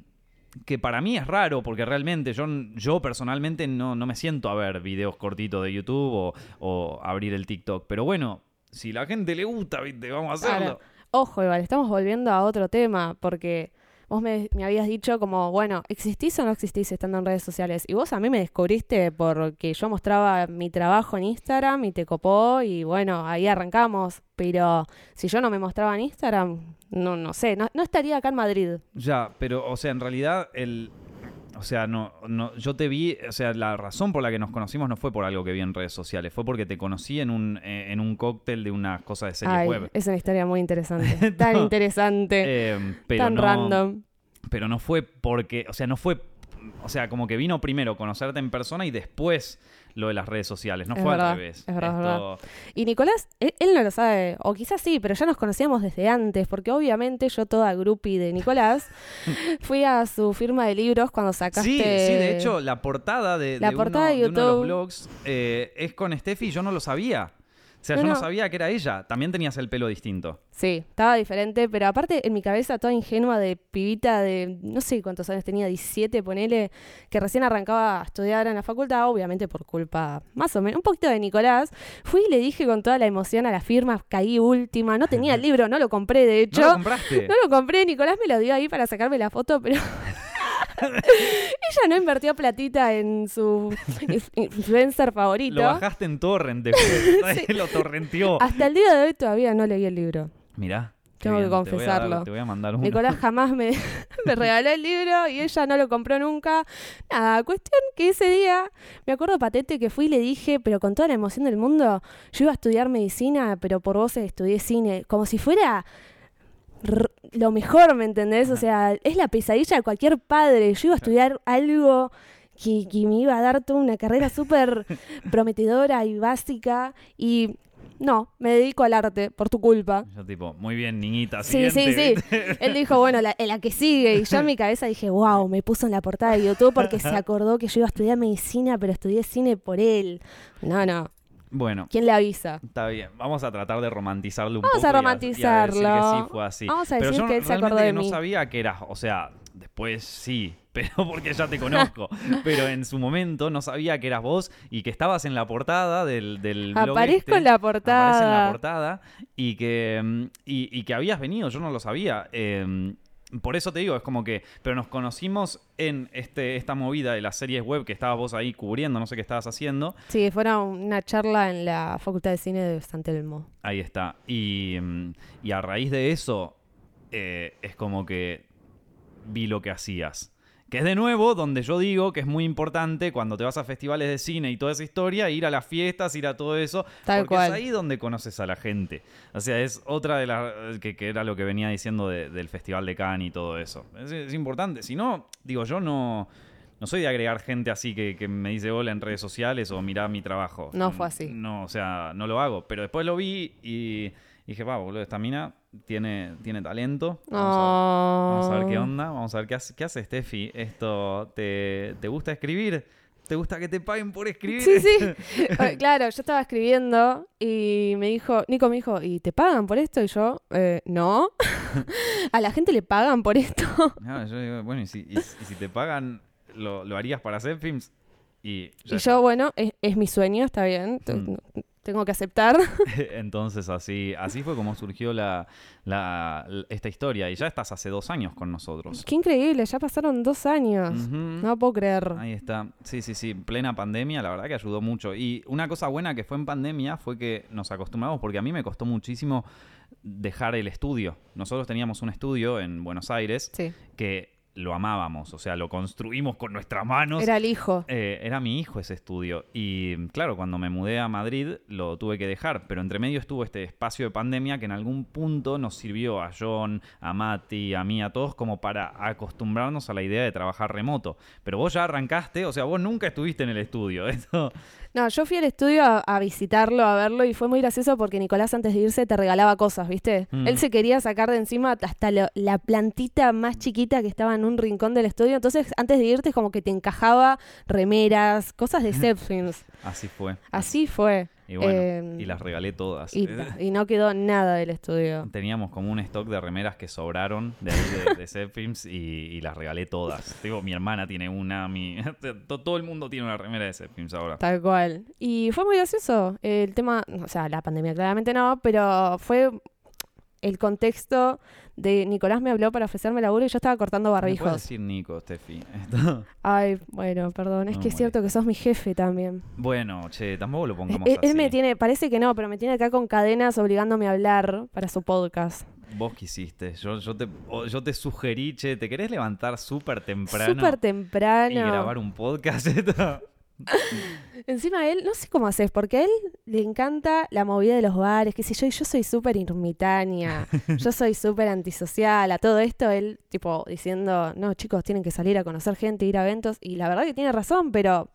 que para mí es raro, porque realmente yo, yo personalmente no, no me siento a ver videos cortitos de YouTube o, o abrir el TikTok. Pero bueno, si la gente le gusta, ¿viste? vamos a hacerlo. Ojo, igual, estamos volviendo a otro tema, porque vos me, habías dicho como, bueno, ¿existís o no existís estando en redes sociales? Y vos a mí me descubriste porque yo mostraba mi trabajo en Instagram y te copó y bueno, ahí arrancamos. Pero si yo no me mostraba en Instagram, no, no sé, no estaría acá en Madrid. Ya, pero, o sea, en realidad, el. O sea, no, no, yo te vi, o sea, la razón por la que nos conocimos no fue por algo que vi en redes sociales, fue porque te conocí en un, eh, en un cóctel de una cosa de series Ay, web. es una historia muy interesante. Tan No. interesante, Eh, pero tan no, random. Pero no fue porque, o sea, no fue, o sea, como que vino primero conocerte en persona y después lo de las redes sociales, no Es fue verdad, al revés. es verdad, Esto- Y Nicolás, él, él no lo sabe, o quizás sí, pero ya nos conocíamos desde antes, porque obviamente yo toda groupie de Nicolás fui a su firma de libros cuando sacaste... Sí, sí, de hecho, la portada de, La de portada uno, de de uno de los YouTube. blogs eh, es con Steffi y yo no lo sabía. O sea, No, yo no no. sabía que era ella. También tenías el pelo distinto. Sí, estaba diferente, pero aparte en mi cabeza toda ingenua de pibita de no sé cuántos años tenía, 17, ponele, que recién arrancaba a estudiar en la facultad, obviamente por culpa más o menos, un poquito de Nicolás. Fui y le dije con toda la emoción a la firma, caí última, no tenía el libro, no lo compré de hecho. ¿No lo compraste? No lo compré, Nicolás me lo dio ahí para sacarme la foto, pero ella no invirtió platita en su inf- influencer favorito. Lo bajaste en torrent después. Lo torrenteó. Hasta el día de hoy todavía no leí el libro. Mirá. Tengo que bien, te voy a dar- confesarlo. Te voy a mandar uno. Nicolás jamás me, me regaló el libro y ella no lo compró nunca. Nada, cuestión que ese día, me acuerdo patente que fui y le dije, pero con toda la emoción del mundo, yo iba a estudiar medicina, pero por vos estudié cine, como si fuera lo mejor, ¿me entendés? O sea, es la pesadilla de cualquier padre. Yo iba a estudiar algo que, que me iba a dar toda una carrera súper prometedora y básica y... No, me dedico al arte por tu culpa. Yo tipo, muy bien, niñita. Sí, sí, sí. Él dijo, bueno, la, la que sigue. Y yo en mi cabeza dije, wow, me puso en la portada de YouTube porque se acordó que yo iba a estudiar medicina, pero estudié cine por él. No, no. Bueno, ¿Quién le avisa? está bien. Vamos a tratar de romantizarlo un Vamos poco. a y y a romantizarlo. decir que sí fue así. Vamos a Pero decir yo que él se acordó de no mí. sabía que eras, o sea, después sí, pero porque ya te conozco. pero en su momento no sabía que eras vos y que estabas en la portada del, del blog Aparezco este. en la Aparece en la portada. portada y que, mm, y, y que habías venido, yo no lo sabía. Eh, por eso te digo, es como que, pero nos conocimos en este, esta movida de las series web que estabas vos ahí cubriendo, no sé qué estabas haciendo. Sí, fue una, una charla en la Facultad de Cine de San Telmo. Ahí está. Y, mm, y a raíz de eso, eh, es como que vi lo que hacías. Que es de nuevo donde yo digo que es muy importante cuando te vas a festivales de cine y toda esa historia, ir a las fiestas, ir a todo eso, Tal porque cual. es ahí donde conoces a la gente. O sea, es otra de las que, que era lo que venía diciendo de- del Festival de Cannes y todo eso. Es, es importante. Si no, digo, yo no, no soy de agregar gente así que, que me dice hola en redes sociales o mirá mi trabajo. No fue así. No, o sea, no lo hago. Pero después lo vi y dije, va, boludo, esta mina tiene, tiene talento. Vamos a, vamos a ver qué Oh. onda. Vamos a ver qué hace, qué hace Steffi. Esto, ¿te, ¿te gusta escribir? ¿Te gusta que te paguen por escribir? Sí, sí. Claro, yo estaba escribiendo y me dijo, Nico me dijo, ¿y te pagan por esto? Y yo, eh, no. ¿A la gente le pagan por esto? No, yo digo, bueno, y si, y- y si te pagan, ¿lo, lo harías para hacer films? Y, Y yo, bueno, es, es mi sueño, está bien. Mm. Tengo que aceptar. Entonces así, así fue como surgió la, la- esta historia. Y ya estás hace dos años con nosotros. Qué increíble, ya pasaron dos años. No puedo creer. Ahí está. Sí, sí, sí. Plena pandemia, la verdad que ayudó mucho. Y una cosa buena que fue en pandemia fue que nos acostumbramos, porque a mí me costó muchísimo dejar el estudio. Nosotros teníamos un estudio en Buenos Aires Sí, que lo amábamos, o sea, lo construimos con nuestras manos. era el hijo. Eh, era mi hijo ese estudio. Y claro, cuando me mudé a Madrid lo tuve que dejar. Pero entre medio estuvo este espacio de pandemia que en algún punto nos sirvió a John, a Mati, a mí, a todos como para acostumbrarnos a la idea de trabajar remoto. Pero vos ya arrancaste, o sea, vos nunca estuviste en el estudio. Eso. No, yo fui al estudio a, a visitarlo, a verlo, y fue muy gracioso porque Nicolás antes de irse te regalaba cosas, ¿viste? Mm. Él se quería sacar de encima hasta lo- la plantita más chiquita que estaba en un rincón del estudio. Entonces, antes de irte, es como que te encajaba remeras, cosas de Zepfilms. Así fue. Así fue. Y bueno, Eh, y las regalé todas. Y, y no quedó nada del estudio. Teníamos como un stock de remeras que sobraron de de, de Zep Films y, y las regalé todas. Digo, mi hermana tiene una, mi, to- todo el mundo tiene una remera de Zep Films ahora. Tal cual. Y fue muy gracioso. El tema, o sea, la pandemia claramente no, pero fue el contexto de Nicolás me habló para ofrecerme laburo y yo estaba cortando ¿Me barbijos. decir Nico, Steffi? Ay, bueno, perdón, es No que es cierto que sos mi jefe también. bueno, che, tampoco lo pongamos Él, él así. me tiene, parece que no, pero me tiene acá con cadenas obligándome a hablar para su podcast. Vos quisiste. Yo, yo, te, yo te sugerí, che, ¿te querés levantar súper temprano Súper temprano. y grabar un podcast? Encima él, no sé cómo haces, porque a él le encanta la movida de los bares, qué sé yo, y yo soy súper ermitaña, yo soy súper antisocial, a todo esto él, tipo, diciendo, no, chicos, tienen que salir a conocer gente, ir a eventos, y la verdad que tiene razón, pero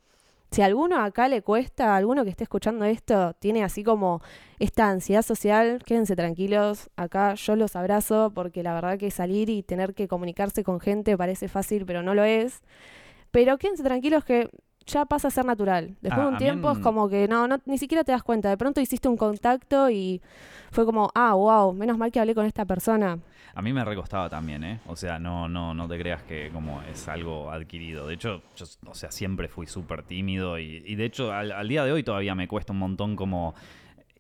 si a alguno acá le cuesta, a alguno que esté escuchando esto, tiene así como esta ansiedad social, quédense tranquilos, acá yo los abrazo, porque la verdad que salir y tener que comunicarse con gente parece fácil, pero no lo es. Pero quédense tranquilos que ya pasa a ser natural. Después Ah, de un a mí tiempo es como que no, no, ni siquiera te das cuenta. De pronto hiciste un contacto y fue como, ah, wow, menos mal que hablé con esta persona. A mí me recostaba también, ¿eh? O sea, no, no, no te creas que como es algo adquirido. De hecho, yo, o sea, siempre fui súper tímido y, y de hecho al, al día de hoy todavía me cuesta un montón como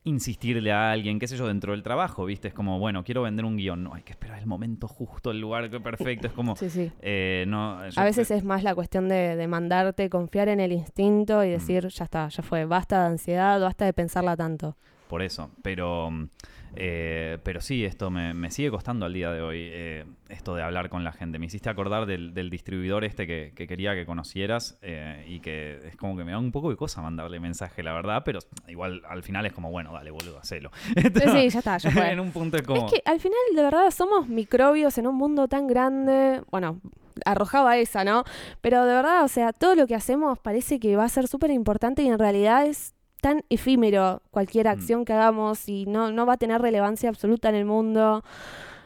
insistirle a alguien, qué sé yo, dentro del trabajo, ¿viste? Es como, bueno, quiero vender un guion. No, hay que esperar el momento justo, el lugar perfecto. Es como, Sí, sí. eh, no, yo- A veces es más la cuestión de, de mandarte, confiar en el instinto y decir, ya está, ya fue, basta de ansiedad, basta de pensarla tanto. por eso. Pero, mm, eh, pero sí, esto me, me sigue costando al día de hoy, eh, esto de hablar con la gente. Me hiciste acordar del, del distribuidor este que, que quería que conocieras eh, y que es como que me da un poco de cosa mandarle mensaje, la verdad, pero igual al final es como, bueno, dale, boludo, hacelo. Sí, sí, ya está, ya fue. en un punto es como... Es que al final, de verdad, somos microbios en un mundo tan grande. Bueno, arrojaba esa, ¿no? Pero de verdad, o sea, todo lo que hacemos parece que va a ser súper importante y en realidad es tan efímero cualquier Mm. acción que hagamos y no, no va a tener relevancia absoluta en el mundo.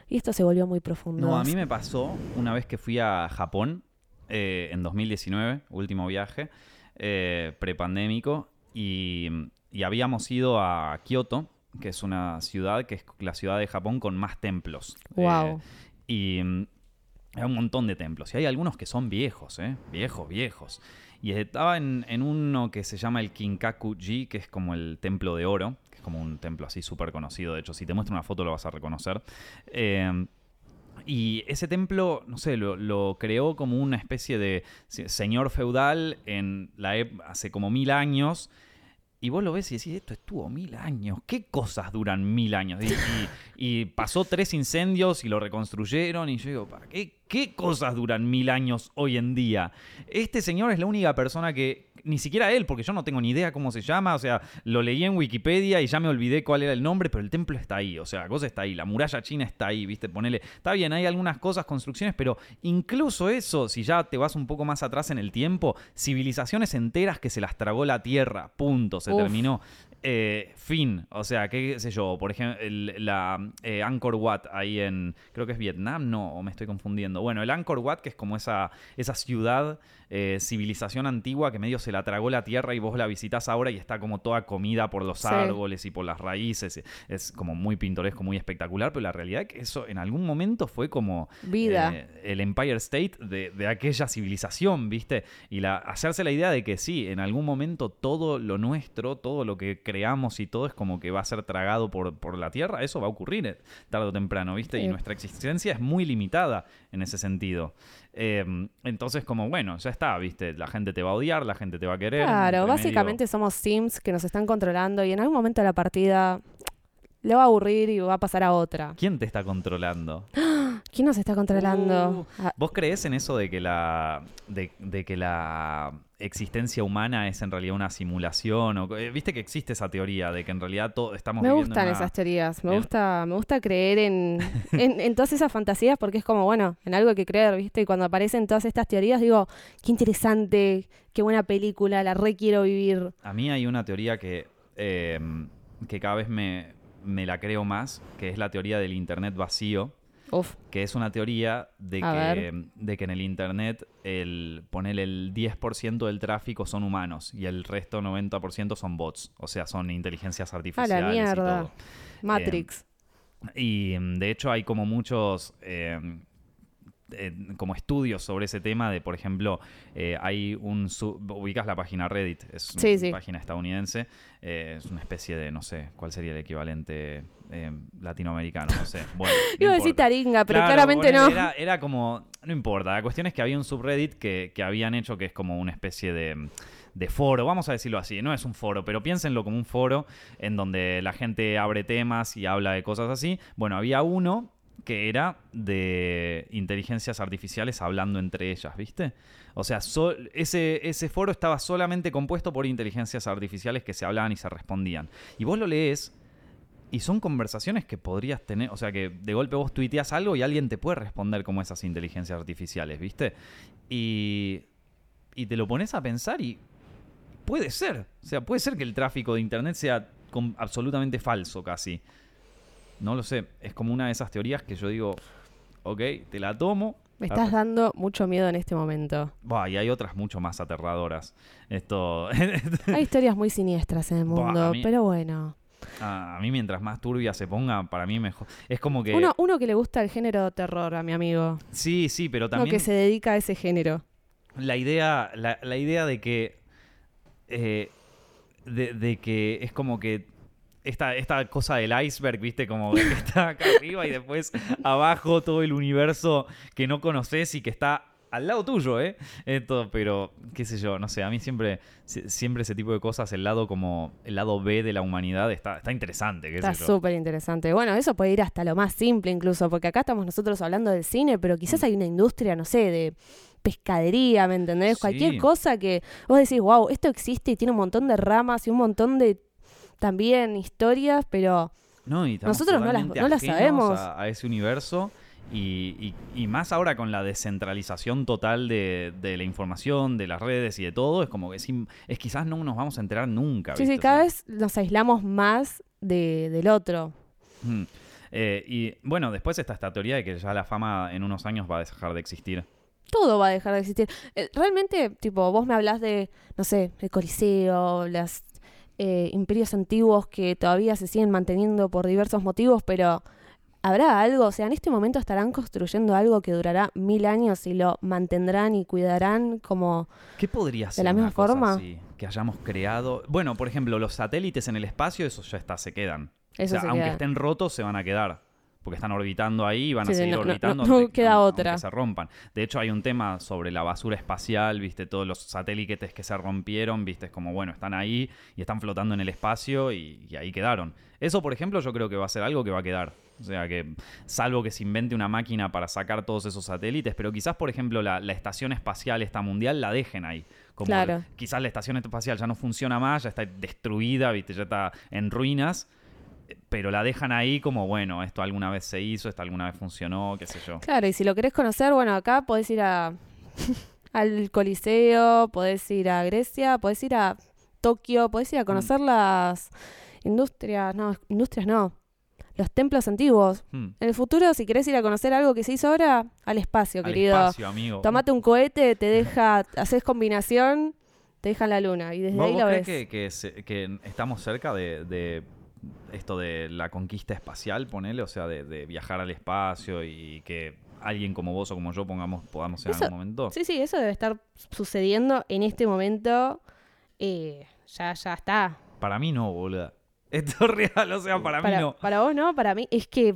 Y esto se volvió muy profundo. No, a mí me pasó una vez que fui a Japón eh, en 2019, último viaje, eh, prepandémico, y, y habíamos ido a Kioto, que es una ciudad que es la ciudad de Japón con más templos. Wow. Eh, y mm, hay un montón de templos. Y hay algunos que son viejos, ¿eh? Viejos, viejos. Y estaba en, en uno que se llama el Kinkaku-ji, que es como el templo de oro, que es como un templo así súper conocido. De hecho, si te muestro una foto lo vas a reconocer. Eh, y ese templo, no sé, lo, lo creó como una especie de se- señor feudal en la hace como mil años. Y vos lo ves y decís, esto estuvo mil años. ¿Qué cosas duran mil años? Y, y- pasó tres incendios y lo reconstruyeron. Y yo digo, ¿para qué, ¿qué cosas duran mil años hoy en día? Este señor es la única persona que, ni siquiera él, porque yo no tengo ni idea cómo se llama. O sea, lo leí en Wikipedia y ya me olvidé cuál era el nombre, pero el templo está ahí. O sea, la cosa está ahí. La muralla china está ahí, ¿viste? Ponele. Está bien, hay algunas cosas, construcciones, pero incluso eso, si ya te vas un poco más atrás en el tiempo, civilizaciones enteras que se las tragó la tierra. Punto. Se Uf. terminó. Eh, fin, o sea, qué sé yo, por ejemplo, el- la eh, Angkor Wat ahí en, creo que es Vietnam, no, o me estoy confundiendo. Bueno, el Angkor Wat, que es como esa, esa ciudad, eh, civilización antigua que medio se la tragó la tierra y vos la visitás ahora y está como toda comida por los Sí. árboles y por las raíces. Es como muy pintoresco, muy espectacular, pero la realidad es que eso en algún momento fue como Vida. eh, el Empire State de, de aquella civilización, ¿viste? Y la, hacerse la idea de que sí, en algún momento todo lo nuestro, todo lo que creamos y todo es como que va a ser tragado por, por la Tierra, eso va a ocurrir eh, tarde o temprano, ¿viste? Y nuestra existencia es muy limitada en ese sentido. Eh, entonces, como bueno, ya está, ¿viste? La gente te va a odiar, la gente te va a querer. Claro, básicamente somos Sims que nos están controlando y en algún momento de la partida le va a aburrir y va a pasar a otra. ¿Quién te está controlando? ¿Quién nos está controlando? Uh. Ah, ¿Vos crees en eso de que la de, de que la existencia humana es en realidad una simulación? O, eh, Viste que existe esa teoría de que en realidad todo estamos me viviendo gustan una- esas teorías, me gusta, me gusta creer en, en, en todas esas fantasías porque es como, bueno, en algo hay que creer, ¿viste? Y cuando aparecen todas estas teorías digo, qué interesante, qué buena película, la re quiero vivir. A mí hay una teoría que, eh, que cada vez me, me la creo más, que es la teoría del Internet vacío, Uf, que es una teoría de A que, de que en el Internet el poner el 10% del tráfico son humanos y el resto 90% son bots, o sea, son inteligencias a artificiales la y mierda. todo. Matrix. Y mm, de hecho hay como muchos, eh, eh, como estudios sobre ese tema de, por ejemplo, eh, hay un... sub- ubicas la página Reddit, es una Sí, sí. página estadounidense, eh, es una especie de, no sé, ¿cuál sería el equivalente eh, latinoamericano? No sé. Bueno, no Iba a decir taringa, pero Claro, claramente no. Era, era como, no importa, la cuestión es que había un subreddit que, que habían hecho que es como una especie de, de foro, vamos a decirlo así, no es un foro, pero piénsenlo como un foro en donde la gente abre temas y habla de cosas así. Bueno, había uno que era de inteligencias artificiales hablando entre ellas, ¿viste? O sea, so- ese, ese foro estaba solamente compuesto por inteligencias artificiales que se hablaban y se respondían. Y vos lo lees y son conversaciones que podrías tener, o sea, que de golpe vos tuiteas algo y alguien te puede responder como esas inteligencias artificiales, ¿viste? Y, y te lo pones a pensar y puede ser, o sea, puede ser que el tráfico de Internet sea absolutamente falso casi. No lo sé, es como una de esas teorías que yo digo, ok, te la tomo. Me estás dando mucho miedo en este momento. Buah, y hay otras mucho más aterradoras. Esto, Hay historias muy siniestras en el mundo, mí- pero bueno. A mí mientras más turbia se ponga, para mí mejor. Es como que... Uno, uno que le gusta el género terror a mi amigo. Sí, sí, pero Uno también... que se dedica a ese género. la idea, la, la idea de que. eh, de, de que es como que. Esta, esta cosa del iceberg, viste, como que está acá arriba y después abajo todo el universo que no conoces y que está al lado tuyo, ¿eh? Esto, pero, qué sé yo, no sé, a mí siempre, si- siempre ese tipo de cosas, el lado como, el lado B de la humanidad está, está interesante, qué Está súper interesante. Bueno, eso puede ir hasta lo más simple incluso, porque acá estamos nosotros hablando del cine, pero quizás Mm. hay una industria, no sé, de pescadería, ¿me entendés? Sí. Cualquier cosa que vos decís, wow, esto existe y tiene un montón de ramas y un montón de también historias, pero No, y estamos Nosotros no las- no las sabemos. A, a ese universo. Y, y- y más ahora con la descentralización total de, de la información, de las redes y de todo, es como que es, es quizás no nos vamos a enterar nunca. sí, ¿viste? sí, cada sea, vez nos aislamos más de, del otro. mm. Eh, y bueno, después está esta teoría de que ya la fama en unos años va a dejar de existir. Todo va a dejar de existir. Eh, Realmente, tipo, vos me hablas de, no sé, el Coliseo, los imperios antiguos que todavía se siguen manteniendo por diversos motivos, pero ¿habrá algo? O sea, en este momento estarán construyendo algo que durará mil años y lo mantendrán y cuidarán como... ¿Qué podría ser? la una misma forma? así que hayamos creado. Bueno, por ejemplo, los satélites en el espacio, eso ya está, se quedan. Eso o sea, se aunque queda. estén rotos, se van a quedar. Porque están orbitando ahí y van a Sí, seguir no- orbitando. no- no aunque- queda otra. se rompan. De hecho, hay un tema sobre la basura espacial, viste, todos los satélites que se rompieron, viste, es como, bueno, están ahí y están flotando en el espacio y, y ahí quedaron. Eso, por ejemplo, yo creo que va a ser algo que va a quedar. O sea, que salvo que se invente una máquina para sacar todos esos satélites, pero quizás, por ejemplo, la, la estación espacial esta mundial la dejen ahí. Como Claro. quizás la estación espacial ya no funciona más, ya está destruida, viste, ya está en ruinas, pero la dejan ahí como, bueno, esto alguna vez se hizo, esto alguna vez funcionó, qué sé yo. Claro, y si lo querés conocer, bueno, acá podés ir a al Coliseo, podés ir a Grecia, podés ir a Tokio, podés ir a conocer las industrias, no, industrias no, los templos antiguos. Hmm. En el futuro, si querés ir a conocer algo que se hizo ahora, al espacio, Al querido. espacio, amigo. Tomate un cohete, te deja, haces combinación, te deja la luna y desde ¿Vos, ahí vos lo crees ves. que, que se- que estamos cerca de, de esto de la conquista espacial, ponele? O sea, de, de viajar al espacio y que alguien como vos o como yo pongamos, podamos en Eso- algún momento. Sí, sí, eso debe estar sucediendo en este momento. eh, ya, ya está. Para mí no, boludo. Esto es real, o sea, para, mí no. para vos no, para mí es que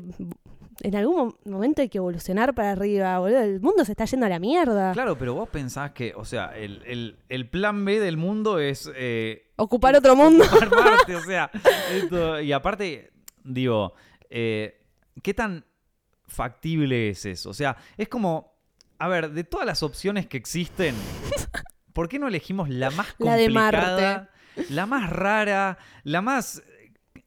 en algún mo- momento hay que evolucionar para arriba, boludo. El mundo se está yendo a la mierda. Claro, pero vos pensás que, o sea, el, el- el plan B del mundo es eh, Ocupar otro mundo. ocupar Marte, o sea, esto- y aparte, digo, eh, ¿qué tan factible es eso? O sea, es como, a ver, de todas las opciones que existen, ¿por qué no elegimos la más La de complicada, la más rara, la más...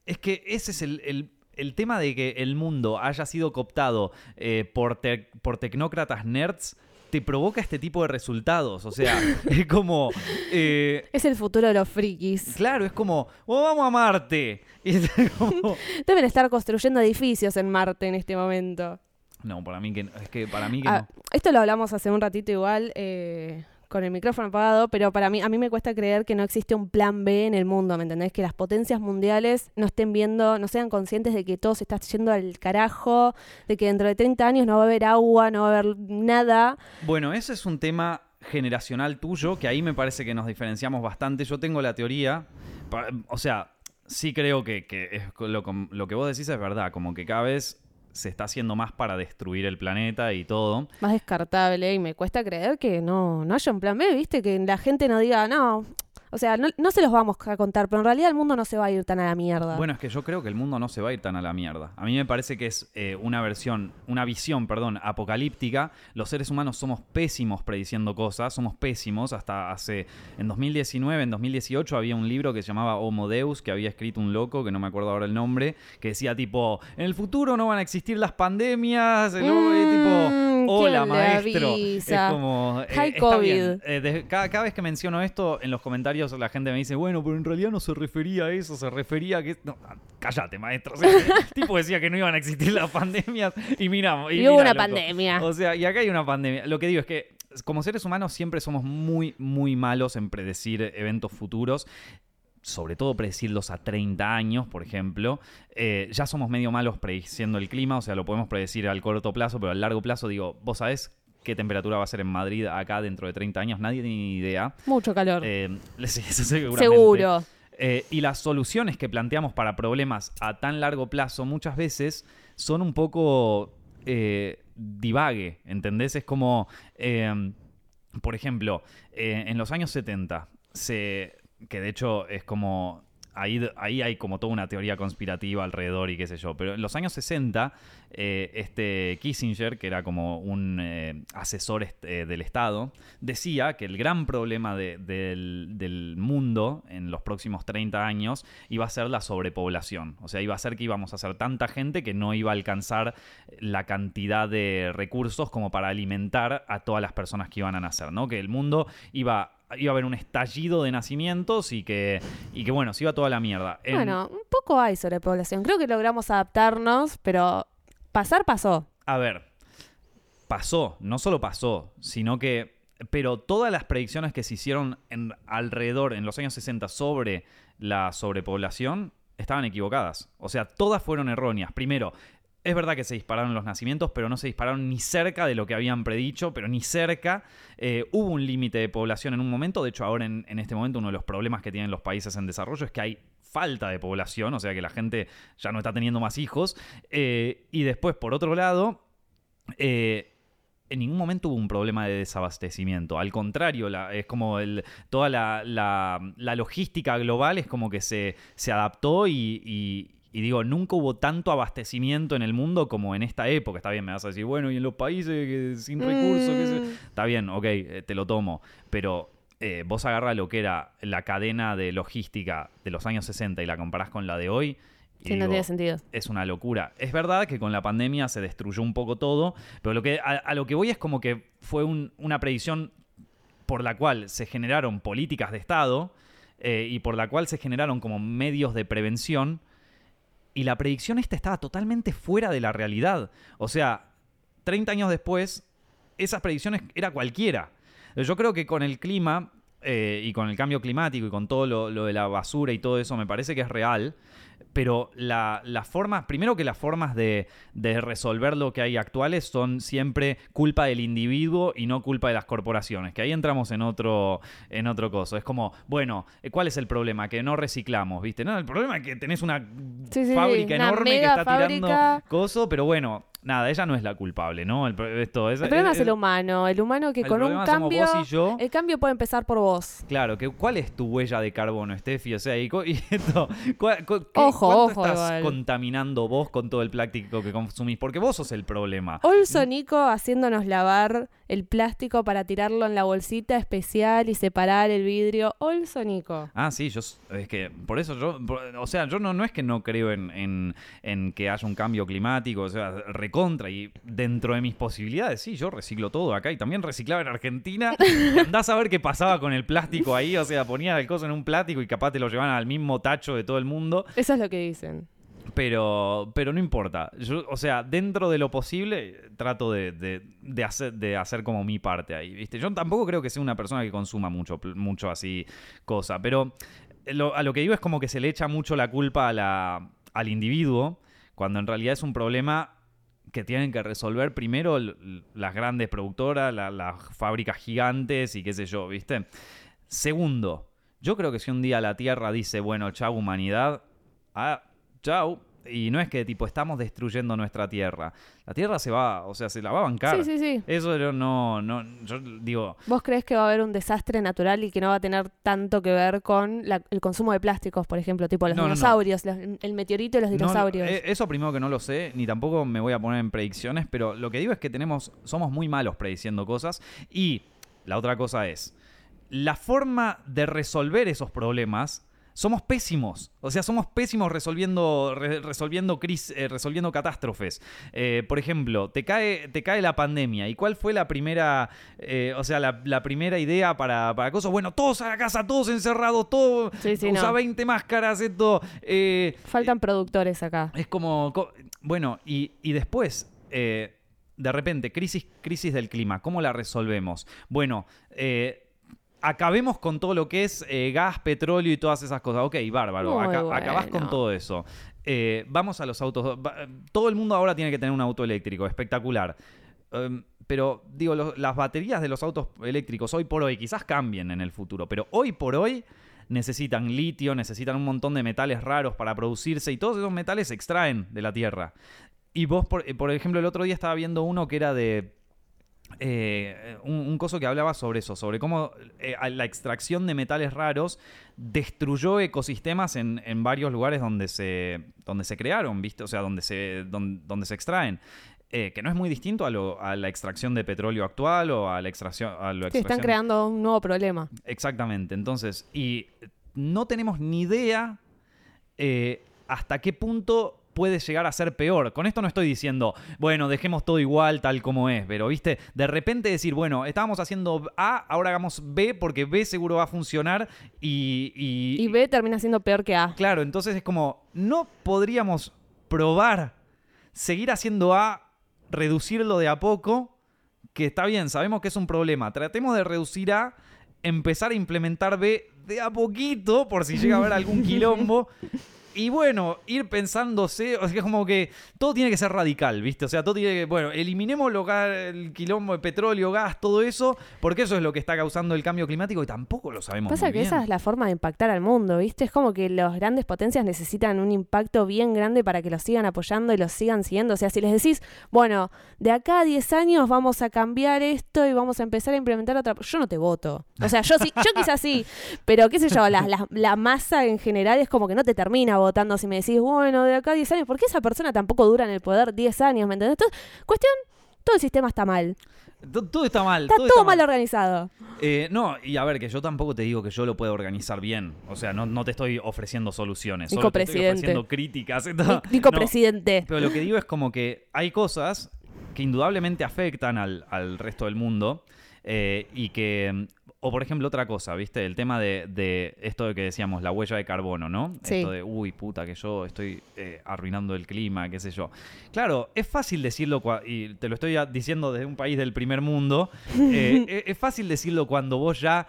Es que ese es el, el- el tema de que el mundo haya sido cooptado eh, por, te- por tecnócratas nerds te provoca este tipo de resultados. O sea, es como... eh, Es el futuro de los frikis. Claro, es como, "Oh, vamos a Marte. Y es como- Deben estar construyendo edificios en Marte en este momento. No, para mí que es que para mí que Ah, no. esto lo hablamos hace un ratito igual eh, con el micrófono apagado, pero para mí, a mí me cuesta creer que no existe un plan B en el mundo, ¿me entendés? Que las potencias mundiales no estén viendo, no sean conscientes de que todo se está yendo al carajo, de que dentro de 30 años no va a haber agua, no va a haber nada. Bueno, ese es un tema generacional tuyo, que ahí me parece que nos diferenciamos bastante. Yo tengo la teoría, o sea, sí creo que, lo que vos decís es verdad, como que cada vez se está haciendo más para destruir el planeta y todo. Más descartable y me cuesta creer que no, no haya un plan B, ¿viste? Que la gente no diga, no, o sea, no, no se los vamos a contar, pero en realidad el mundo no se va a ir tan a la mierda. Bueno, es que yo creo que el mundo no se va a ir tan a la mierda. A mí me parece que es eh, una versión, una visión, perdón, apocalíptica. Los seres humanos somos pésimos prediciendo cosas, somos pésimos. Hasta hace, en 2019, en 2018 había un libro que se llamaba Homo Deus, que había escrito un loco, que no me acuerdo ahora el nombre, que decía tipo, en el futuro no van a existir las pandemias, ¿no? Y Mm, tipo, hola ¿quién le maestro. avisa? Es como... eh, está COVID. bien. Eh, de- cada, cada vez que menciono esto, en los comentarios la gente me dice, bueno, pero en realidad no se refería a eso, se refería a que... No, ah, cállate, maestro. O sea, el tipo decía que no iban a existir las pandemias y mira... Y hubo una loco. pandemia. O sea, y acá hay una pandemia. Lo que digo es que como seres humanos siempre somos muy, muy malos en predecir eventos futuros. Sobre todo predecirlos a 30 años, por ejemplo. Eh, ya somos medio malos prediciendo el clima, o sea, lo podemos predecir al corto plazo, pero al largo plazo, digo, ¿vos sabés qué temperatura va a ser en Madrid acá dentro de 30 años? Nadie tiene ni idea. Mucho calor. Eh, sí. Seguro. Eh, y las soluciones que planteamos para problemas a tan largo plazo muchas veces son un poco divague, ¿entendés? Es como, por ejemplo, en los años 70, se, que de hecho es como... Ahí, ahí hay como toda una teoría conspirativa alrededor y qué sé yo. Pero en los años 60, eh, este Kissinger, que era como un eh, asesor est- eh, del Estado, decía que el gran problema de- del, del mundo en los próximos 30 años iba a ser la sobrepoblación. O sea, iba a ser que íbamos a ser tanta gente que no iba a alcanzar la cantidad de recursos como para alimentar a todas las personas que iban a nacer, ¿no? Que el mundo iba iba a haber un estallido de nacimientos y que, y que bueno, se iba toda la mierda. En- Bueno, un poco hay sobrepoblación. Creo que logramos adaptarnos, pero pasar pasó. A ver, pasó, no solo pasó, sino que. Pero todas las predicciones que se hicieron en, alrededor en los años 60 sobre la sobrepoblación estaban equivocadas. O sea, todas fueron erróneas. Primero, es verdad que se dispararon los nacimientos, pero no se dispararon ni cerca de lo que habían predicho, pero ni cerca. Eh, hubo un límite de población en un momento. De hecho, ahora en, este momento uno de los problemas que tienen los países en desarrollo es que hay falta de población, o sea que la gente ya no está teniendo más hijos. Eh, y después, por otro lado, eh, en ningún momento hubo un problema de desabastecimiento. Al contrario, es como toda la, logística global es como que se, se adaptó y- y digo, nunca hubo tanto abastecimiento en el mundo como en esta época. Está bien, me vas a decir, bueno, y en los países que- sin recursos, Mm. Está bien, ok, eh, te lo tomo. Pero eh, vos agarras lo que era la cadena de logística de los años 60 y la comparás con la de hoy. y Sí, no tiene sentido. es una locura. Es verdad que con la pandemia se destruyó un poco todo, pero lo que, a, a lo que voy es como que fue un- una predicción por la cual se generaron políticas de Estado eh, y por la cual se generaron como medios de prevención. Y la predicción esta estaba totalmente fuera de la realidad. O sea, 30 años después, esas predicciones era cualquiera. Yo creo que con el clima eh, y con el cambio climático y con todo lo, lo de la basura y todo eso, me parece que es real. Pero la- las formas, primero que las formas de, de resolver lo que hay actuales son siempre culpa del individuo y no culpa de las corporaciones. Que ahí entramos en otro, en otro coso. Es como, bueno, eh, ¿cuál es el problema? Que no reciclamos, ¿viste? No, el problema es que tenés una Sí, sí, fábrica una enorme que está fábrica. tirando coso, pero bueno, nada, ella no es la culpable, ¿no? El, pro- esto es, El problema es, es- el humano. El humano que el con un cambio. vos y yo. El cambio puede empezar por vos. Claro, que, ¿cuál es tu huella de carbono, Steffi? O sea, y, esto, ¿cuál- cu- qué- Ojo, ¿cuánto ojo, estás igual. contaminando vos con todo el plástico que consumís? Porque vos sos el problema. Olso Nico haciéndonos lavar el plástico para tirarlo en la bolsita especial y separar el vidrio. Olso Nico. Ah, sí, yo es que por eso yo, por- o sea, yo no, no es que no creo en, en- en que haya un cambio climático, o sea, recontra y dentro de mis posibilidades, sí, yo reciclo todo acá y también reciclaba en Argentina. Andás a ver qué pasaba con el plástico ahí, o sea, ponía el coso en un plástico y capaz te lo llevaban al mismo tacho de todo el mundo. Eso es lo que dicen. Pero, pero no importa. Yo, o sea, dentro de lo posible, trato de, de- de hacer, de hacer como mi parte ahí, ¿viste? Yo tampoco creo que sea una persona que consuma mucho, mucho así cosa, pero lo- a lo que digo es como que se le echa mucho la culpa a la- al individuo, cuando en realidad es un problema que tienen que resolver primero las grandes productoras, la- las fábricas gigantes y qué sé yo, ¿viste? Segundo, yo creo que si un día la Tierra dice, bueno, chau humanidad, ah, chau, y no es que tipo estamos destruyendo nuestra Tierra, la Tierra se va, o sea, se la va a bancar. Sí, sí, sí. Eso yo no, no, yo digo, ¿Vos crees que va a haber un desastre natural y que no va a tener tanto que ver con la- el consumo de plásticos, por ejemplo, tipo los No, no, no. dinosaurios, los- el meteorito y los No, dinosaurios? eh, eso primero que no lo sé, ni tampoco me voy a poner en predicciones, pero lo que digo es que tenemos, somos muy malos prediciendo cosas. Y la otra cosa es, la forma de resolver esos problemas. Somos pésimos, o sea, somos pésimos resolviendo, re- resolviendo, cris- eh, resolviendo catástrofes. Eh, por ejemplo, te cae, te cae la pandemia. ¿Y cuál fue la primera, eh, o sea, la, la primera idea para, para cosas? Bueno, todos a la casa, todos encerrados, todos, Sí, sí, usa no. 20 máscaras, esto. Faltan productores acá. es como. co- Bueno, y, y después, de repente, crisis, crisis del clima, ¿cómo la resolvemos? Bueno, eh, acabemos con todo lo que es eh, gas, petróleo y todas esas cosas. Ok, bárbaro, Muy aca- acabás con todo eso. Eh, vamos a los autos. Todo el mundo ahora tiene que tener un auto eléctrico, espectacular. Em, pero digo, lo- las baterías de los autos eléctricos hoy por hoy quizás cambien en el futuro, pero hoy por hoy necesitan litio, necesitan un montón de metales raros para producirse y todos esos metales se extraen de la Tierra. Y vos, por, eh, por ejemplo, el otro día estaba viendo uno que era de... eh, un, un coso que hablaba sobre eso, sobre cómo eh, la extracción de metales raros destruyó ecosistemas en, en varios lugares donde se, donde se crearon, ¿viste? O sea, donde se, don- donde, se extraen. Eh, que no es muy distinto a, lo- a la extracción de petróleo actual o a la extracción... A Sí, están creando un nuevo problema. Exactamente. Entonces, y no tenemos ni idea hasta qué punto puede llegar a ser peor. Con esto no estoy diciendo, bueno, dejemos todo igual, tal como es, pero, viste, de repente decir, bueno, estábamos haciendo A, ahora hagamos B, porque B seguro va a funcionar y... y- Y B termina siendo peor que A. Claro, entonces es como, no podríamos probar seguir haciendo A, reducirlo de a poco, que está bien, sabemos que es un problema. Tratemos de reducir A, empezar a implementar B de a poquito, por si llega a haber algún quilombo. Y bueno, ir pensándose, o sea, como que todo tiene que ser radical, ¿viste? O sea, todo tiene que, bueno, eliminemos lo el quilombo de petróleo, gas, todo eso, porque eso es lo que está causando el cambio climático y tampoco lo sabemos Pasa muy que bien. esa es la forma de impactar al mundo, ¿viste? Es como que las grandes potencias necesitan un impacto bien grande para que los sigan apoyando y los sigan siguiendo. O sea, si les decís, bueno, de acá a 10 años vamos a cambiar esto y vamos a empezar a implementar otra... Yo no te voto. O sea, yo sí, yo quizás sí, pero qué sé yo, la, la- la masa en general es como que no te termina votando si me decís, bueno, de acá a 10 años, porque esa persona tampoco dura en el poder 10 años, ¿me entendés? Entonces, cuestión, todo el sistema está mal. To- Todo está mal. Está todo todo está mal organizado. Eh, no, y a ver, que yo tampoco te digo que yo lo pueda organizar bien. O sea, no, no te estoy ofreciendo soluciones. Solo te estoy ofreciendo críticas. Nico no. presidente. Pero lo que digo es como que hay cosas que indudablemente afectan al, al resto del mundo eh, y que... O por ejemplo otra cosa, ¿viste? El tema de, de esto de que decíamos, la huella de carbono, ¿no? Sí. Esto de, uy, puta, que yo estoy eh, arruinando el clima, qué sé yo. Claro, es fácil decirlo, y te lo estoy diciendo desde un país del primer mundo, eh, es- es fácil decirlo cuando vos ya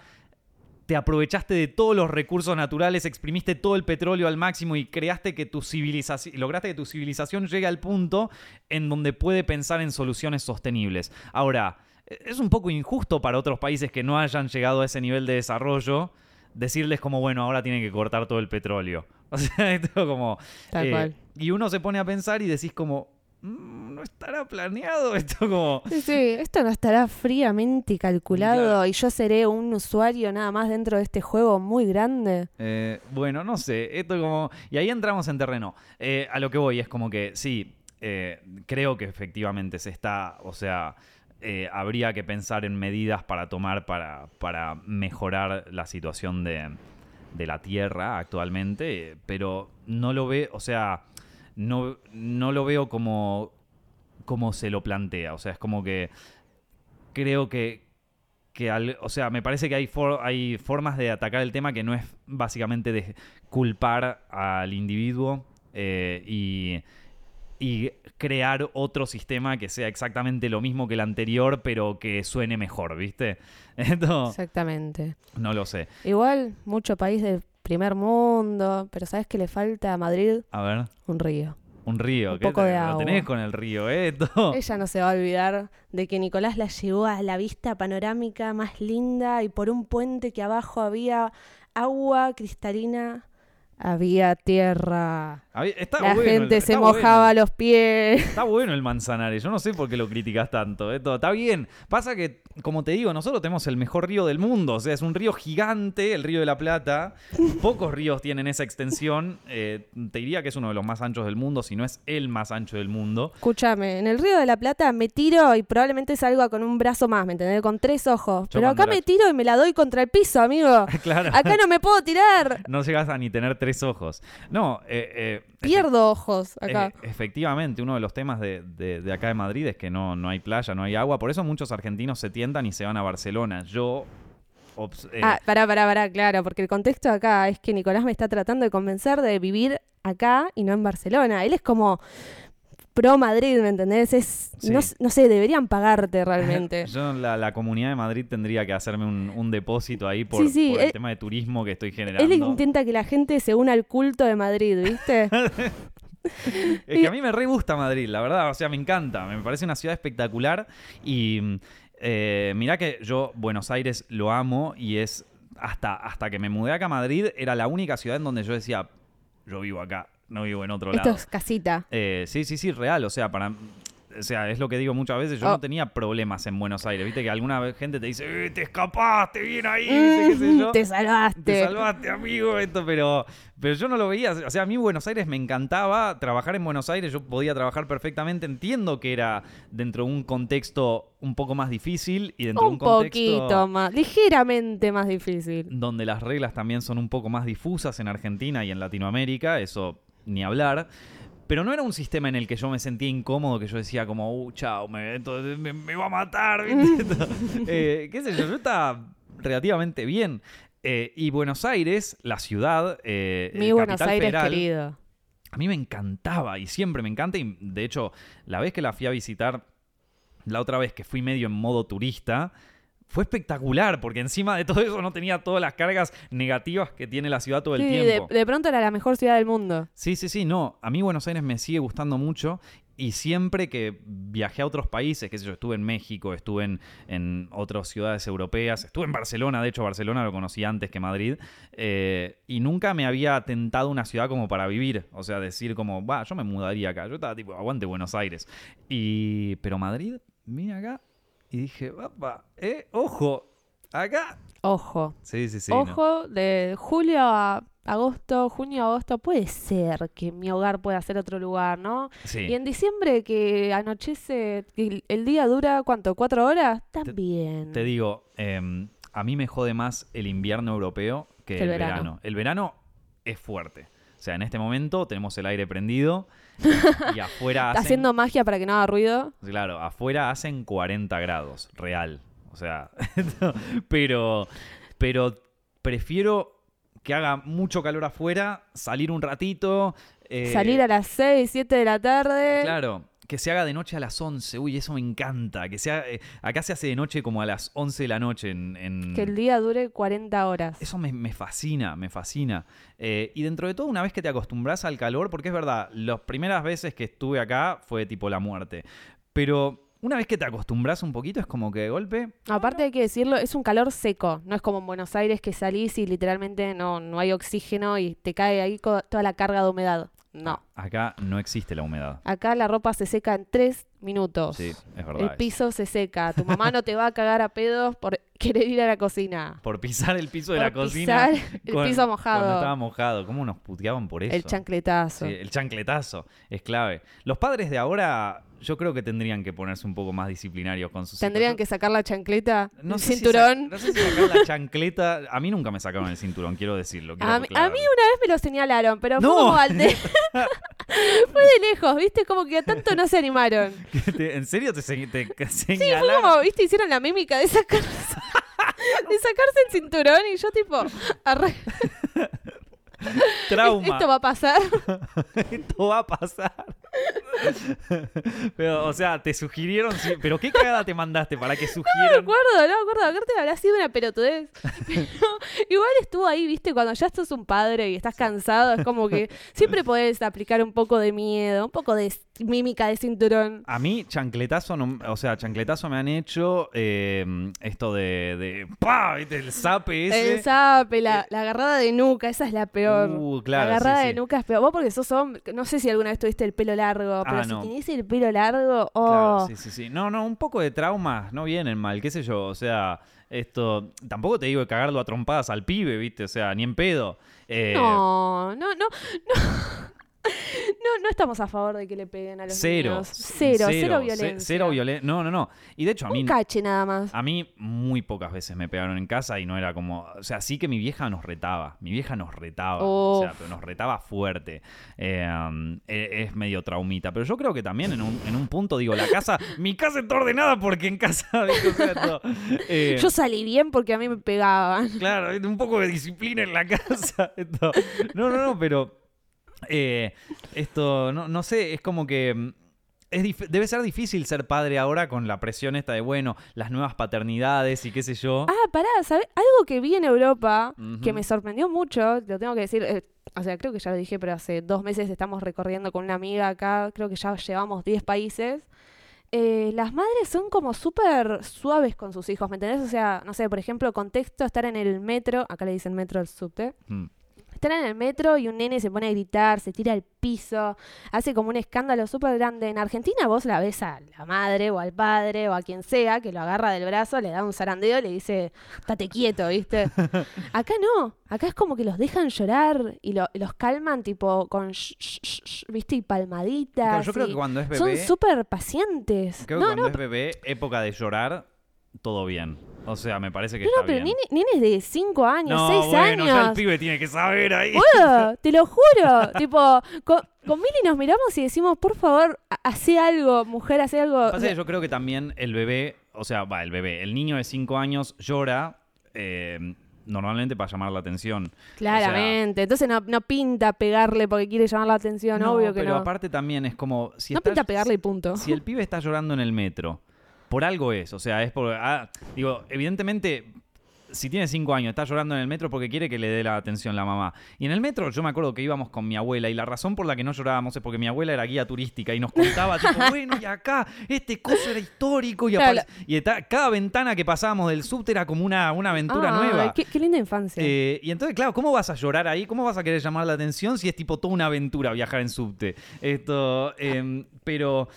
te aprovechaste de todos los recursos naturales, exprimiste todo el petróleo al máximo y creaste que tu civilización, lograste que tu civilización llegue al punto en donde puede pensar en soluciones sostenibles. Ahora, e, es un poco injusto para otros países que no hayan llegado a ese nivel de desarrollo decirles como, bueno, ahora tienen que cortar todo el petróleo. O sea, esto como... Tal eh, cual. Y uno se pone a pensar y decís como, "Mm, no estará planeado esto como... Sí, sí, esto no estará fríamente calculado Claro. y yo seré un usuario nada más dentro de este juego muy grande. Eh, bueno, no sé, esto como... Y ahí entramos en terreno. Eh, a lo que voy es como que, sí, creo que efectivamente se está, o sea, eh, habría que pensar en medidas para tomar para, para mejorar la situación de, de la Tierra actualmente, pero no lo ve, o sea, no, no lo veo como, como se lo plantea, o sea, es como que creo que, que o sea, me parece que hay, for- hay formas de atacar el tema que no es básicamente de culpar al individuo eh, y, y crear otro sistema que sea exactamente lo mismo que el anterior, pero que suene mejor, ¿viste? Esto Exactamente. no lo sé. Igual, mucho país del primer mundo, pero ¿sabes qué le falta a Madrid? A ver, Un río. un río. Un ¿qué poco te- de lo agua. tenés con el río, eh? Esto. Ella no se va a olvidar de que Nicolás la llevó a la vista panorámica más linda y por un puente que abajo había agua cristalina, había tierra. Había- Está la bueno el- gente se bueno. mojaba los pies. Está bueno el Manzanares, yo no sé por qué lo criticas tanto. Esto está bien. Pasa que, como te digo, nosotros tenemos el mejor río del mundo. O sea, es un río gigante, el río de la Plata. Pocos ríos tienen esa extensión. Eh, te diría que es uno de los más anchos del mundo, si no es el más ancho del mundo. Escúchame, en el Río de la Plata me tiro y probablemente salga con un brazo más, ¿me entendés? Con tres ojos. Yo Pero acá me tiro y me la doy contra el piso, amigo. claro. Acá no me puedo tirar. No llegas a ni tener tres ojos. No, eh, eh, Pierdo ojos acá. Eh, efectivamente, uno de los temas de, de- de acá de Madrid es que no, no hay playa, no hay agua. Por eso muchos argentinos se tientan y se van a Barcelona. Yo. obs- eh, Ah, pará, pará, pará, claro, porque el contexto acá es que Nicolás me está tratando de convencer de vivir acá y no en Barcelona. Él es como pro Madrid, ¿me entendés? Es, Sí. no, no sé, deberían pagarte realmente. Yo, la, la comunidad de Madrid tendría que hacerme un, un depósito ahí por, Sí, sí, por el él- tema de turismo que estoy generando. Él intenta que la gente se una al culto de Madrid, ¿viste? Es que a mí me re gusta Madrid, la verdad. O sea, me encanta. Me parece una ciudad espectacular. Y eh, mirá que yo Buenos Aires lo amo y es hasta, hasta que me mudé acá a Madrid, era la única ciudad en donde yo decía, yo vivo acá, no vivo en otro Esto lado. es casita. Eh, sí, sí, sí, real. O sea, para. O sea, es lo que digo muchas veces. Yo Oh. no tenía problemas en Buenos Aires. Viste que alguna vez gente te dice, "Eh, te escapaste bien ahí, ¿viste? qué sé yo. Mm, Te salvaste. Te salvaste, amigo, esto, pero, pero yo no lo veía. O sea, a mí Buenos Aires me encantaba. Trabajar en Buenos Aires, yo podía trabajar perfectamente. Entiendo que era dentro de un contexto un poco más difícil y dentro un de un contexto poquito más, ligeramente más difícil. donde las reglas también son un poco más difusas en Argentina y en Latinoamérica, eso ni hablar. Pero no era un sistema en el que yo me sentía incómodo, que yo decía como, uh, chao, me, me, me va a matar. Eh, qué sé yo, yo estaba relativamente bien. Eh, y Buenos Aires, la ciudad, eh, Mi Buenos Aires federal, querido. a mí me encantaba y siempre me encanta. Y de hecho, la vez que la fui a visitar, la otra vez que fui medio en modo turista, fue espectacular porque encima de todo eso no tenía todas las cargas negativas que tiene la ciudad todo el Sí, de, tiempo. de pronto era la mejor ciudad del mundo. Sí, sí, sí, no. A mí Buenos Aires me sigue gustando mucho y siempre que viajé a otros países, qué sé yo, estuve en México, estuve en, en otras ciudades europeas, estuve en Barcelona, de hecho Barcelona lo conocí antes que Madrid, eh, y nunca me había tentado una ciudad como para vivir, o sea, decir como, va, yo me mudaría acá, yo estaba tipo, aguante Buenos Aires. Y, pero Madrid, vine acá y dije, papá, eh, ojo, acá. Ojo. Sí, sí, sí. no. Ojo, de julio a agosto, junio a agosto, puede ser que mi hogar pueda ser otro lugar, ¿no? Sí. Y en diciembre que anochece, el- el día dura, ¿cuánto? ¿Cuatro horas? También. Te digo, eh, a mí me jode más el invierno europeo que Que el el verano. verano. El verano es fuerte. O sea, en este momento tenemos el aire prendido y afuera hacen, haciendo magia para que no haga ruido. claro, afuera hacen 40 grados, real. O sea, pero, pero prefiero que haga mucho calor afuera, salir un ratito. eh, Salir a las 6, 7 de la tarde. Claro, que se haga de noche a las 11. Uy, eso me encanta. Que sea, eh, acá se hace de noche como a las 11 de la noche. En, en- Que el día dure 40 horas. Eso me, me fascina, me fascina. Eh, y dentro de todo, una vez que te acostumbras al calor, porque es verdad, las primeras veces que estuve acá fue tipo la muerte. Pero una vez que te acostumbras un poquito, es como que de golpe. Aparte hay que decirlo, es un calor seco. No es como en Buenos Aires que salís y literalmente no, no hay oxígeno y te cae ahí toda la carga de humedad. No. Acá no existe la humedad. Acá la ropa se seca en tres minutos. Sí, es verdad. El piso se seca. Tu mamá no te va a cagar a pedos por querer ir a la cocina. Por pisar el piso de la cocina. pisar el con- piso mojado. Cuando estaba mojado. ¿Cómo nos puteaban por eso? El chancletazo. Sí, el chancletazo es clave. Los padres de ahora, yo creo que tendrían que ponerse un poco más disciplinarios con sus Tendrían que sacar la chancleta, No el sé si cinturón. sac- no sé si sacar la chancleta. A mí nunca me sacaron el cinturón, quiero decirlo. quiero A mí, a mí una vez me lo señalaron, pero No. fue como al de... fue de lejos, ¿viste? Como que tanto no se animaron. ¿En serio te, se- te Fue señalaron? como, ¿viste? Hicieron la mímica de sacarse, de sacarse el cinturón y yo tipo... arre- Trauma. Esto va a pasar. Esto va a pasar. pero, o sea, te sugirieron. Pero qué cagada te mandaste para que No me sugieran. acuerdo, no me acuerdo. Aparte habrá sido una pelotudez. Pero igual estuvo ahí, viste, cuando ya sos un padre y estás cansado, es como que siempre podés aplicar un poco de miedo, un poco de mímica de cinturón. A mí, chancletazo, no- o sea, chancletazo me han hecho eh, esto de, de ¡pah! El zape ese. El zape, la, la agarrada de nuca, esa es la peor. Uh, claro, agarrada sí, de sí. nuca es peor. Vos porque sos hombre, no sé si alguna vez tuviste el pelo largo, pero Ah, si no. tenés el pelo largo, oh, Claro, sí, sí, sí. No, no, un poco de traumas no vienen mal, qué sé yo. O sea, esto. Tampoco te digo de cagarlo a trompadas al pibe, ¿viste? O sea, ni en pedo. Eh, no, no, no, no. No, no estamos a favor de que le peguen a los Cero. niños. Cero, cero, ce- violencia. Cero violencia. No, no, no. Y de hecho, a mí. Un cache nada más. A mí muy pocas veces me pegaron en casa y no era como, o sea, sí que mi vieja nos retaba, mi vieja nos retaba, o sea, Uf. pero nos retaba fuerte. Eh, um, e- es medio traumita, pero yo creo que también en un, en un punto digo, la casa, mi casa está ordenada porque en casa, ¿viste? O sea, esto, eh, Yo salí bien porque a mí me pegaban. Claro, un poco de disciplina en la casa. esto. No, no, no, pero eh, esto, no, no sé, es como que mm, es debe ser difícil ser padre ahora con la presión esta de, bueno, las nuevas paternidades y qué sé yo. Ah, pará, ¿sabes? Algo que vi en Europa que me sorprendió mucho, lo tengo que decir, eh, o sea, creo que ya lo dije, pero hace dos meses estamos recorriendo con una amiga acá, creo que ya llevamos 10 países. Eh, las madres son como súper suaves con sus hijos, ¿me entendés? O sea, no sé, por ejemplo, contexto, estar en el metro, acá le dicen metro al subte, Mm. Estar en el metro y un nene se pone a gritar, se tira al piso, hace como un escándalo súper grande. En Argentina vos la ves a la madre o al padre o a quien sea que lo agarra del brazo, le da un zarandeo y le dice, estate quieto, ¿viste? Acá no, acá es como que los dejan llorar y lo- los calman tipo con, sh- sh- sh- sh, ¿viste? Y palmaditas. Claro, yo creo y que cuando es Son bebé, súper pacientes. creo que no, cuando no, es bebé, época de llorar, todo bien. O sea, me parece que no, está no, pero bien. nene- nenes de 5 años, no, 6 bueno, ya el años. pibe tiene que saber ahí. Boludo, te lo juro. tipo, con, con Mili nos miramos y decimos, por favor, ha- hacé algo, mujer, hacé algo. Pasa que yo creo que también el bebé, o sea, va, el bebé, el niño de 5 años llora eh, normalmente para llamar la atención. Claramente. Entonces no, no pinta pegarle porque quiere llamar la atención, obvio que pero no. aparte también es como si no estás- pinta pegarle y punto. si el pibe está llorando en el metro, por algo es, o sea, es por ah, digo, evidentemente si tiene 5 años, está llorando en el metro porque quiere que le dé la atención la mamá. Y en el metro yo me acuerdo que íbamos con mi abuela y la razón por la que no llorábamos es porque mi abuela era guía turística y nos contaba, tipo, bueno, y acá este coso era histórico y, Claro, y está- cada ventana que pasábamos del subte era como una, una aventura nueva. Qué, qué linda infancia. Eh, y entonces, claro, ¿cómo vas a llorar ahí? ¿Cómo vas a querer llamar la atención si es tipo toda una aventura viajar en subte? Esto, em, pero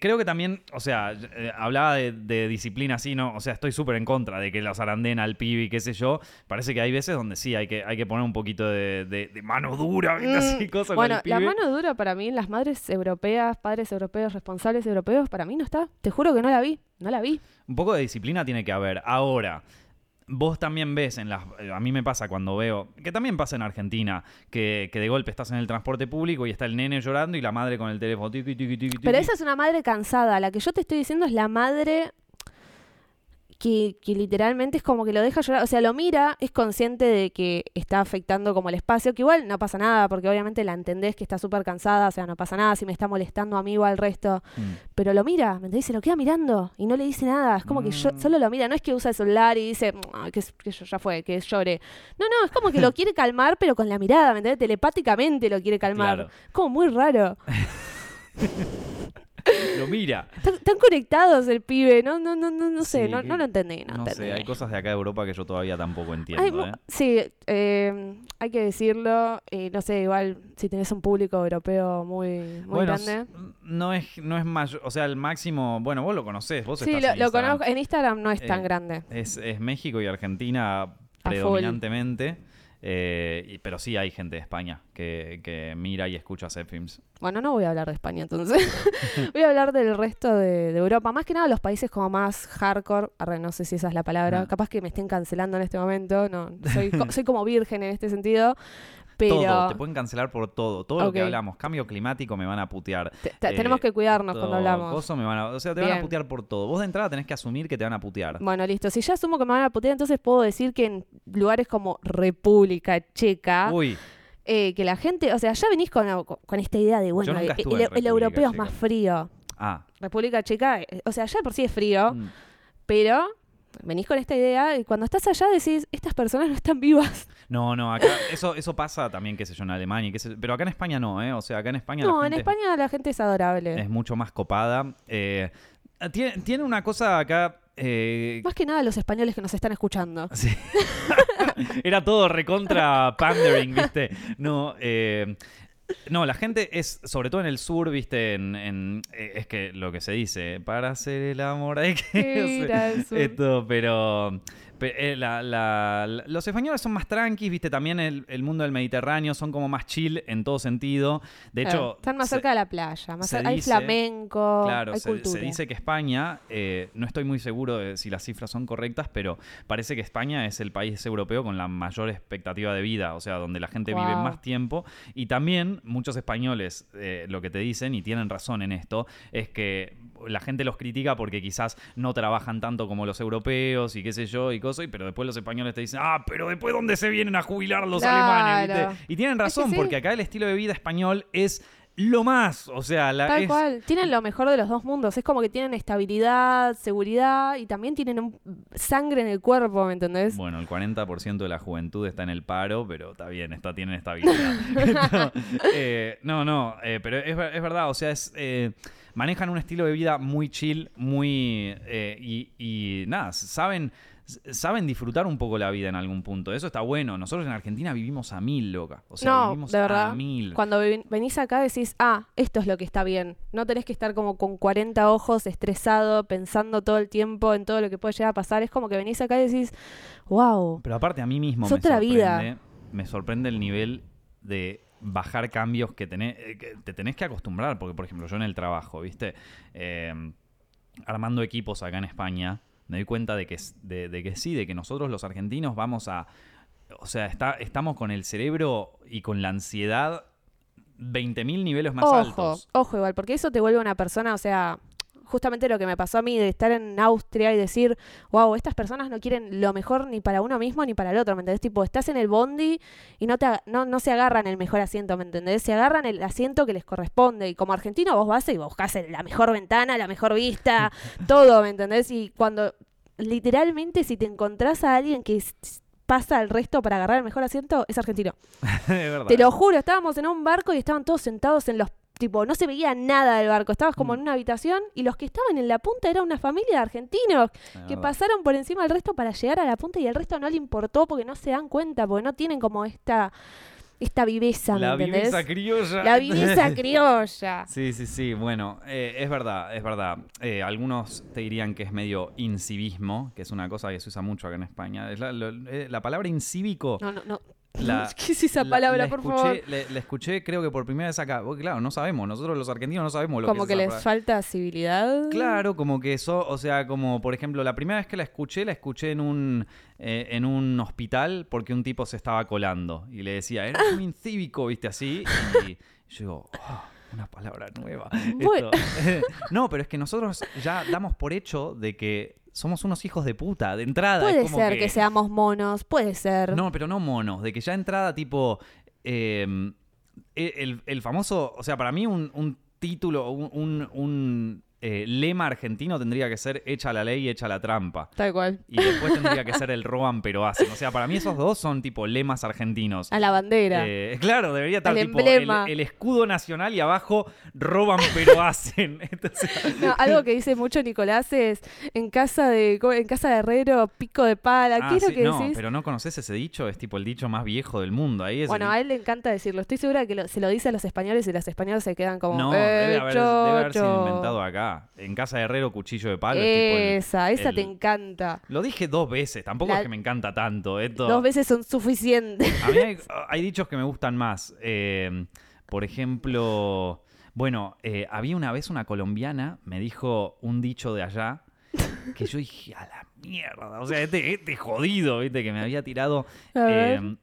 creo que también, o sea, eh, hablaba de, de disciplina así, ¿no? O sea, estoy súper en contra de que los aranden al pibe y qué sé yo. Parece que hay veces donde sí hay que, hay que poner un poquito de, de- de mano dura, ¿viste? Así, Mm, cosas bueno, con el la pibe. mano dura para mí, las madres europeas, padres europeos, responsables europeos, para mí no está. Te juro que no la vi, no la vi. Un poco de disciplina tiene que haber. Ahora, vos también ves en las. A mí me pasa cuando veo. Que también pasa en Argentina. Que, que de golpe estás en el transporte público y está el nene llorando y la madre con el teléfono. tiqui, tiqui, tiqui, Pero esa es una madre cansada. La que yo te estoy diciendo es la madre que, que literalmente es como que lo deja llorar. O sea, lo mira, es consciente de que está afectando como el espacio, que igual no pasa nada, porque obviamente la entendés que está súper cansada, o sea, no pasa nada si me está molestando a mí o al resto. Mm. Pero lo mira, ¿me entendés? Se lo queda mirando y no le dice nada. Es como que yo, Mm. solo lo mira, no es que usa el celular y dice "Ah, que, es- que yo- ya fue, que llore. No, no, es como que lo quiere calmar, pero con la mirada, ¿me entendés? Telepáticamente lo quiere calmar. Claro. Como muy raro. Lo mira. Están, están conectados el pibe, no, no, no, no, no sé, Sí, no, no lo entendí, no, No entendí. sé, hay cosas de acá de Europa que yo todavía tampoco entiendo. Hay ¿eh? Sí, eh, hay que decirlo, eh, no sé, igual si tenés un público europeo muy, muy bueno, grande. no es, no es mayor. O sea, el máximo. Bueno, vos lo conocés. Vos Sí, estás lo, en lo Instagram. conozco, en Instagram no es tan Eh, grande. Es, es México y Argentina predominantemente. Eh, y- pero sí hay gente de España que, que mira y escucha hacer films. Bueno, no voy a hablar de España entonces. voy a hablar del resto de, de Europa. Más que nada los países como más hardcore. Arre, no sé si esa es la palabra. Ah. Capaz que me estén cancelando en este momento. No, soy, co- soy como virgen en este sentido. Pero Todo, te pueden cancelar por todo. Todo lo que hablamos. Cambio climático me van a putear. te- te- eh, tenemos que cuidarnos cuando hablamos. coso me van a- o sea, te van a putear por todo. Vos de entrada tenés que asumir que te van a putear. Bueno, listo. Si ya asumo que me van a putear, entonces puedo decir que en lugares como República Checa, Uy, eh, que la gente, o sea, ya venís con, con esta idea de, bueno, el, europeo es más frío. Ah. República Checa, eh, o sea, ya de por sí es frío, mm. pero venís con esta idea y cuando estás allá decís, estas personas no están vivas. No, no, acá eso, eso pasa también, qué sé yo, en Alemania, qué sé pero acá en España no, ¿eh? O sea, acá en España No, la en España la gente es adorable. es mucho más copada. Eh, tiene, tiene una cosa acá... eh, Más que nada los españoles que nos están escuchando. Sí. Era todo recontra pandering, ¿viste? No, eh, no, la gente es, sobre todo en el sur, ¿viste? En, en- eh, es que lo que se dice, para hacer el amor hay que... Sur. Esto, pero... eh, la- la- la- los españoles son más tranquis, viste, también el, el mundo del Mediterráneo son como más chill en todo sentido. De Claro, hecho, están más se- cerca de la playa, más se cer- hay dice- flamenco, Claro, hay se, cultura. se dice que España, eh, no estoy muy seguro de si las cifras son correctas, pero parece que España es el país europeo con la mayor expectativa de vida, o sea, donde la gente vive más tiempo. Y también muchos españoles eh, lo que te dicen, y tienen razón en esto, es que la gente los critica porque quizás no trabajan tanto como los europeos y qué sé yo y cosas, y- pero después los españoles te dicen, ah, pero después ¿dónde se vienen a jubilar los alemanes? Claro. ¿viste? Y tienen Es que razón, sí. porque acá el estilo de vida español es lo más, o sea, la, Tal es- cual, tienen lo mejor de los dos mundos. Es como que tienen estabilidad, seguridad y también tienen un- sangre en el cuerpo, ¿me entendés? Bueno, el 40% de la juventud está en el paro, pero está bien, está, tienen estabilidad. no, eh, no, no, eh, pero es, es verdad, o sea, es, eh, manejan un estilo de vida muy chill, muy... eh, y, y nada, saben, saben disfrutar un poco la vida en algún punto. Eso está bueno. Nosotros en Argentina vivimos a mil, loca. O sea, no, vivimos de verdad. a mil. Cuando ven- venís acá decís, ah, esto es lo que está bien. No tenés que estar como con 40 ojos, estresado, pensando todo el tiempo en todo lo que puede llegar a pasar. Es como que venís acá y decís, wow. Pero aparte a mí mismo Es me otra sorprende, vida. me sorprende el nivel de bajar cambios que, tenés, eh, que te tenés que acostumbrar. Porque, por ejemplo, yo en el trabajo, ¿viste? Eh, armando equipos acá en España, me doy cuenta de que, de que sí, de que nosotros los argentinos vamos a... O sea, está, estamos con el cerebro y con la ansiedad 20.000 niveles más ojo, altos. ojo igual, porque eso te vuelve una persona, o sea, justamente lo que me pasó a mí de estar en Austria y decir, wow, estas personas no quieren lo mejor ni para uno mismo ni para el otro, ¿me entendés? Tipo, estás en el bondi y no, te, no, no se agarran el mejor asiento, ¿me entendés? Se agarran el asiento que les corresponde y como argentino vos vas y buscas la mejor ventana, la mejor vista, todo, ¿me entendés? Y cuando literalmente si te encontrás a alguien que pasa al resto para agarrar el mejor asiento, es argentino. Es. Te lo juro, estábamos en un barco y estaban todos sentados en los tipo, no se veía nada del barco, estabas como Mm. en una habitación y los que estaban en la punta era una familia de argentinos Es que pasaron por encima del resto para llegar a la punta y el resto no le importó porque no se dan cuenta, porque no tienen como esta esta viveza, ¿me La entendés? viveza criolla. la viveza criolla. Sí, sí, sí. Bueno, eh, es verdad, es verdad. Eh, algunos te dirían que es medio incivismo, que es una cosa que se usa mucho acá en España. Es la, lo- eh, la palabra incívico. No, no, no. La- ¿Qué es esa la- palabra, la por escuché- favor? le- La escuché, creo que por primera vez acá. Porque, claro, no sabemos. Nosotros los argentinos no sabemos lo Como que es les palabra. falta civilidad. Claro, como que eso, o sea, como por ejemplo, la primera vez que la escuché, la escuché en un, eh, en un hospital porque un tipo se estaba colando y le decía, eres un incívico, viste, así. Y yo digo, "Oh, una palabra nueva. Bueno. No, pero es que nosotros ya damos por hecho de que somos unos hijos de puta, de entrada. Puede como ser que... seamos monos, puede ser. no, pero no monos, de que ya entrada tipo... eh, el, el famoso, o sea, para mí un, un título, un- un, eh, lema argentino tendría que ser echa la ley, echa la trampa. Tal cual. Y después tendría que ser el roban pero hacen. O sea, para mí esos dos son tipo lemas argentinos. A la bandera. Eh, claro, debería estar Al tipo emblema. el, el escudo nacional y abajo roban pero hacen. Entonces, No, algo que dice mucho Nicolás es en casa de en casa de herrero pico de pala. Ah, ¿Qué es lo que no, decís? pero no conoces ese dicho, es tipo el dicho más viejo del mundo. Ahí es Bueno, el- a él le encanta decirlo. Estoy segura que lo- se lo dice a los españoles y los españoles se quedan como. No, "Eh, debe, haber, debe haber sido chocho". inventado acá. En casa de herrero, cuchillo de palo. es tipo el- Esa, esa te encanta. Lo dije dos veces, tampoco La- es que me encanta tanto. Esto... Dos veces son suficientes. A mí hay, hay dichos que me gustan más. Eh, por ejemplo, bueno, eh, había una vez una colombiana, me dijo un dicho de allá, que yo dije, a la mierda. O sea, este, este jodido, ¿viste? Que me había tirado. Eh,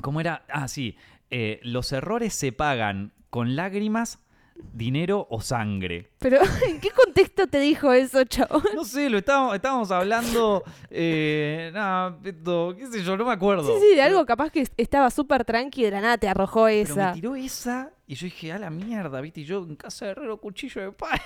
¿Cómo era? Ah, sí. eh, los errores se pagan con lágrimas, dinero o sangre. Pero, ¿en qué contexto te dijo eso, chabón? No sé, lo estábamos, estábamos hablando. Eh, nada, esto, qué sé yo, no me acuerdo. Sí, sí, de algo capaz que estaba súper tranqui y de la nada te arrojó Pero esa. me tiró esa y yo dije, a la mierda, ¿viste? Y yo en casa de herrero, cuchillo de pan.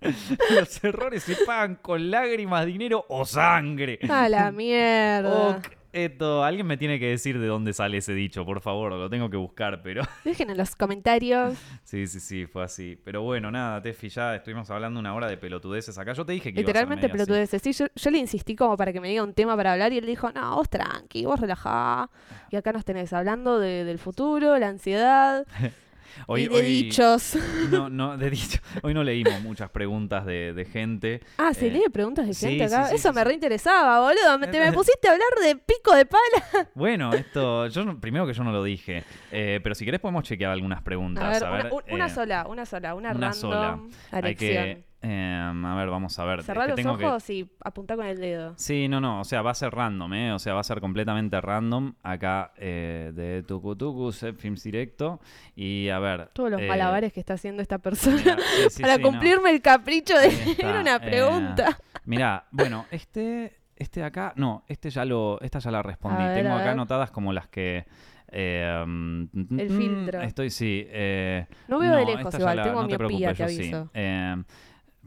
Los errores se pagan con lágrimas, dinero o sangre. A la mierda. Esto, alguien me tiene que decir de dónde sale ese dicho, por favor, lo tengo que buscar, pero Dejen en los comentarios. sí, sí, sí, fue así. Pero bueno, nada, Tefi, ya estuvimos hablando una hora de pelotudeces acá. Yo te dije que a Literalmente así. pelotudeces. Sí, yo, yo le insistí como para que me diga un tema para hablar y él dijo, no, vos tranqui, vos relajá. Y acá nos tenés hablando de- del futuro, la ansiedad Hoy, y de hoy- dichos. No, no, de dicho. Hoy no leímos muchas preguntas de, de gente. Ah, ¿se Eh, lee preguntas de gente sí, acá? sí, Eso me reinteresaba, boludo. Me, te me pusiste a hablar de pico de pala. Bueno, esto, yo primero que yo no lo dije, eh, pero si querés podemos chequear algunas preguntas. A ver, a una, ver, un- una eh, sola, una sola, una, una random sola. Hay que, eh, a ver, vamos a ver. es que los tengo que- ojos y apuntá con el dedo. Sí, no, no, o sea, va a ser random, ¿eh? O sea, va a ser completamente random acá eh, de Tucutucu, Films Directo. Y a ver. Todos los eh, malabares que está haciendo esta persona mirá, sí, sí, para sí, no. cumplirme el capricho de está, una eh, pregunta. Mirá, bueno, este, este de acá, no, este ya lo, esta ya la respondí. Ver, Tengo acá anotadas como las que. eh, mm, El mm, filtro. Estoy, sí. eh, No veo de lejos igual, la- tengo no te miopía, preocupes, te yo sí. aviso. Eh,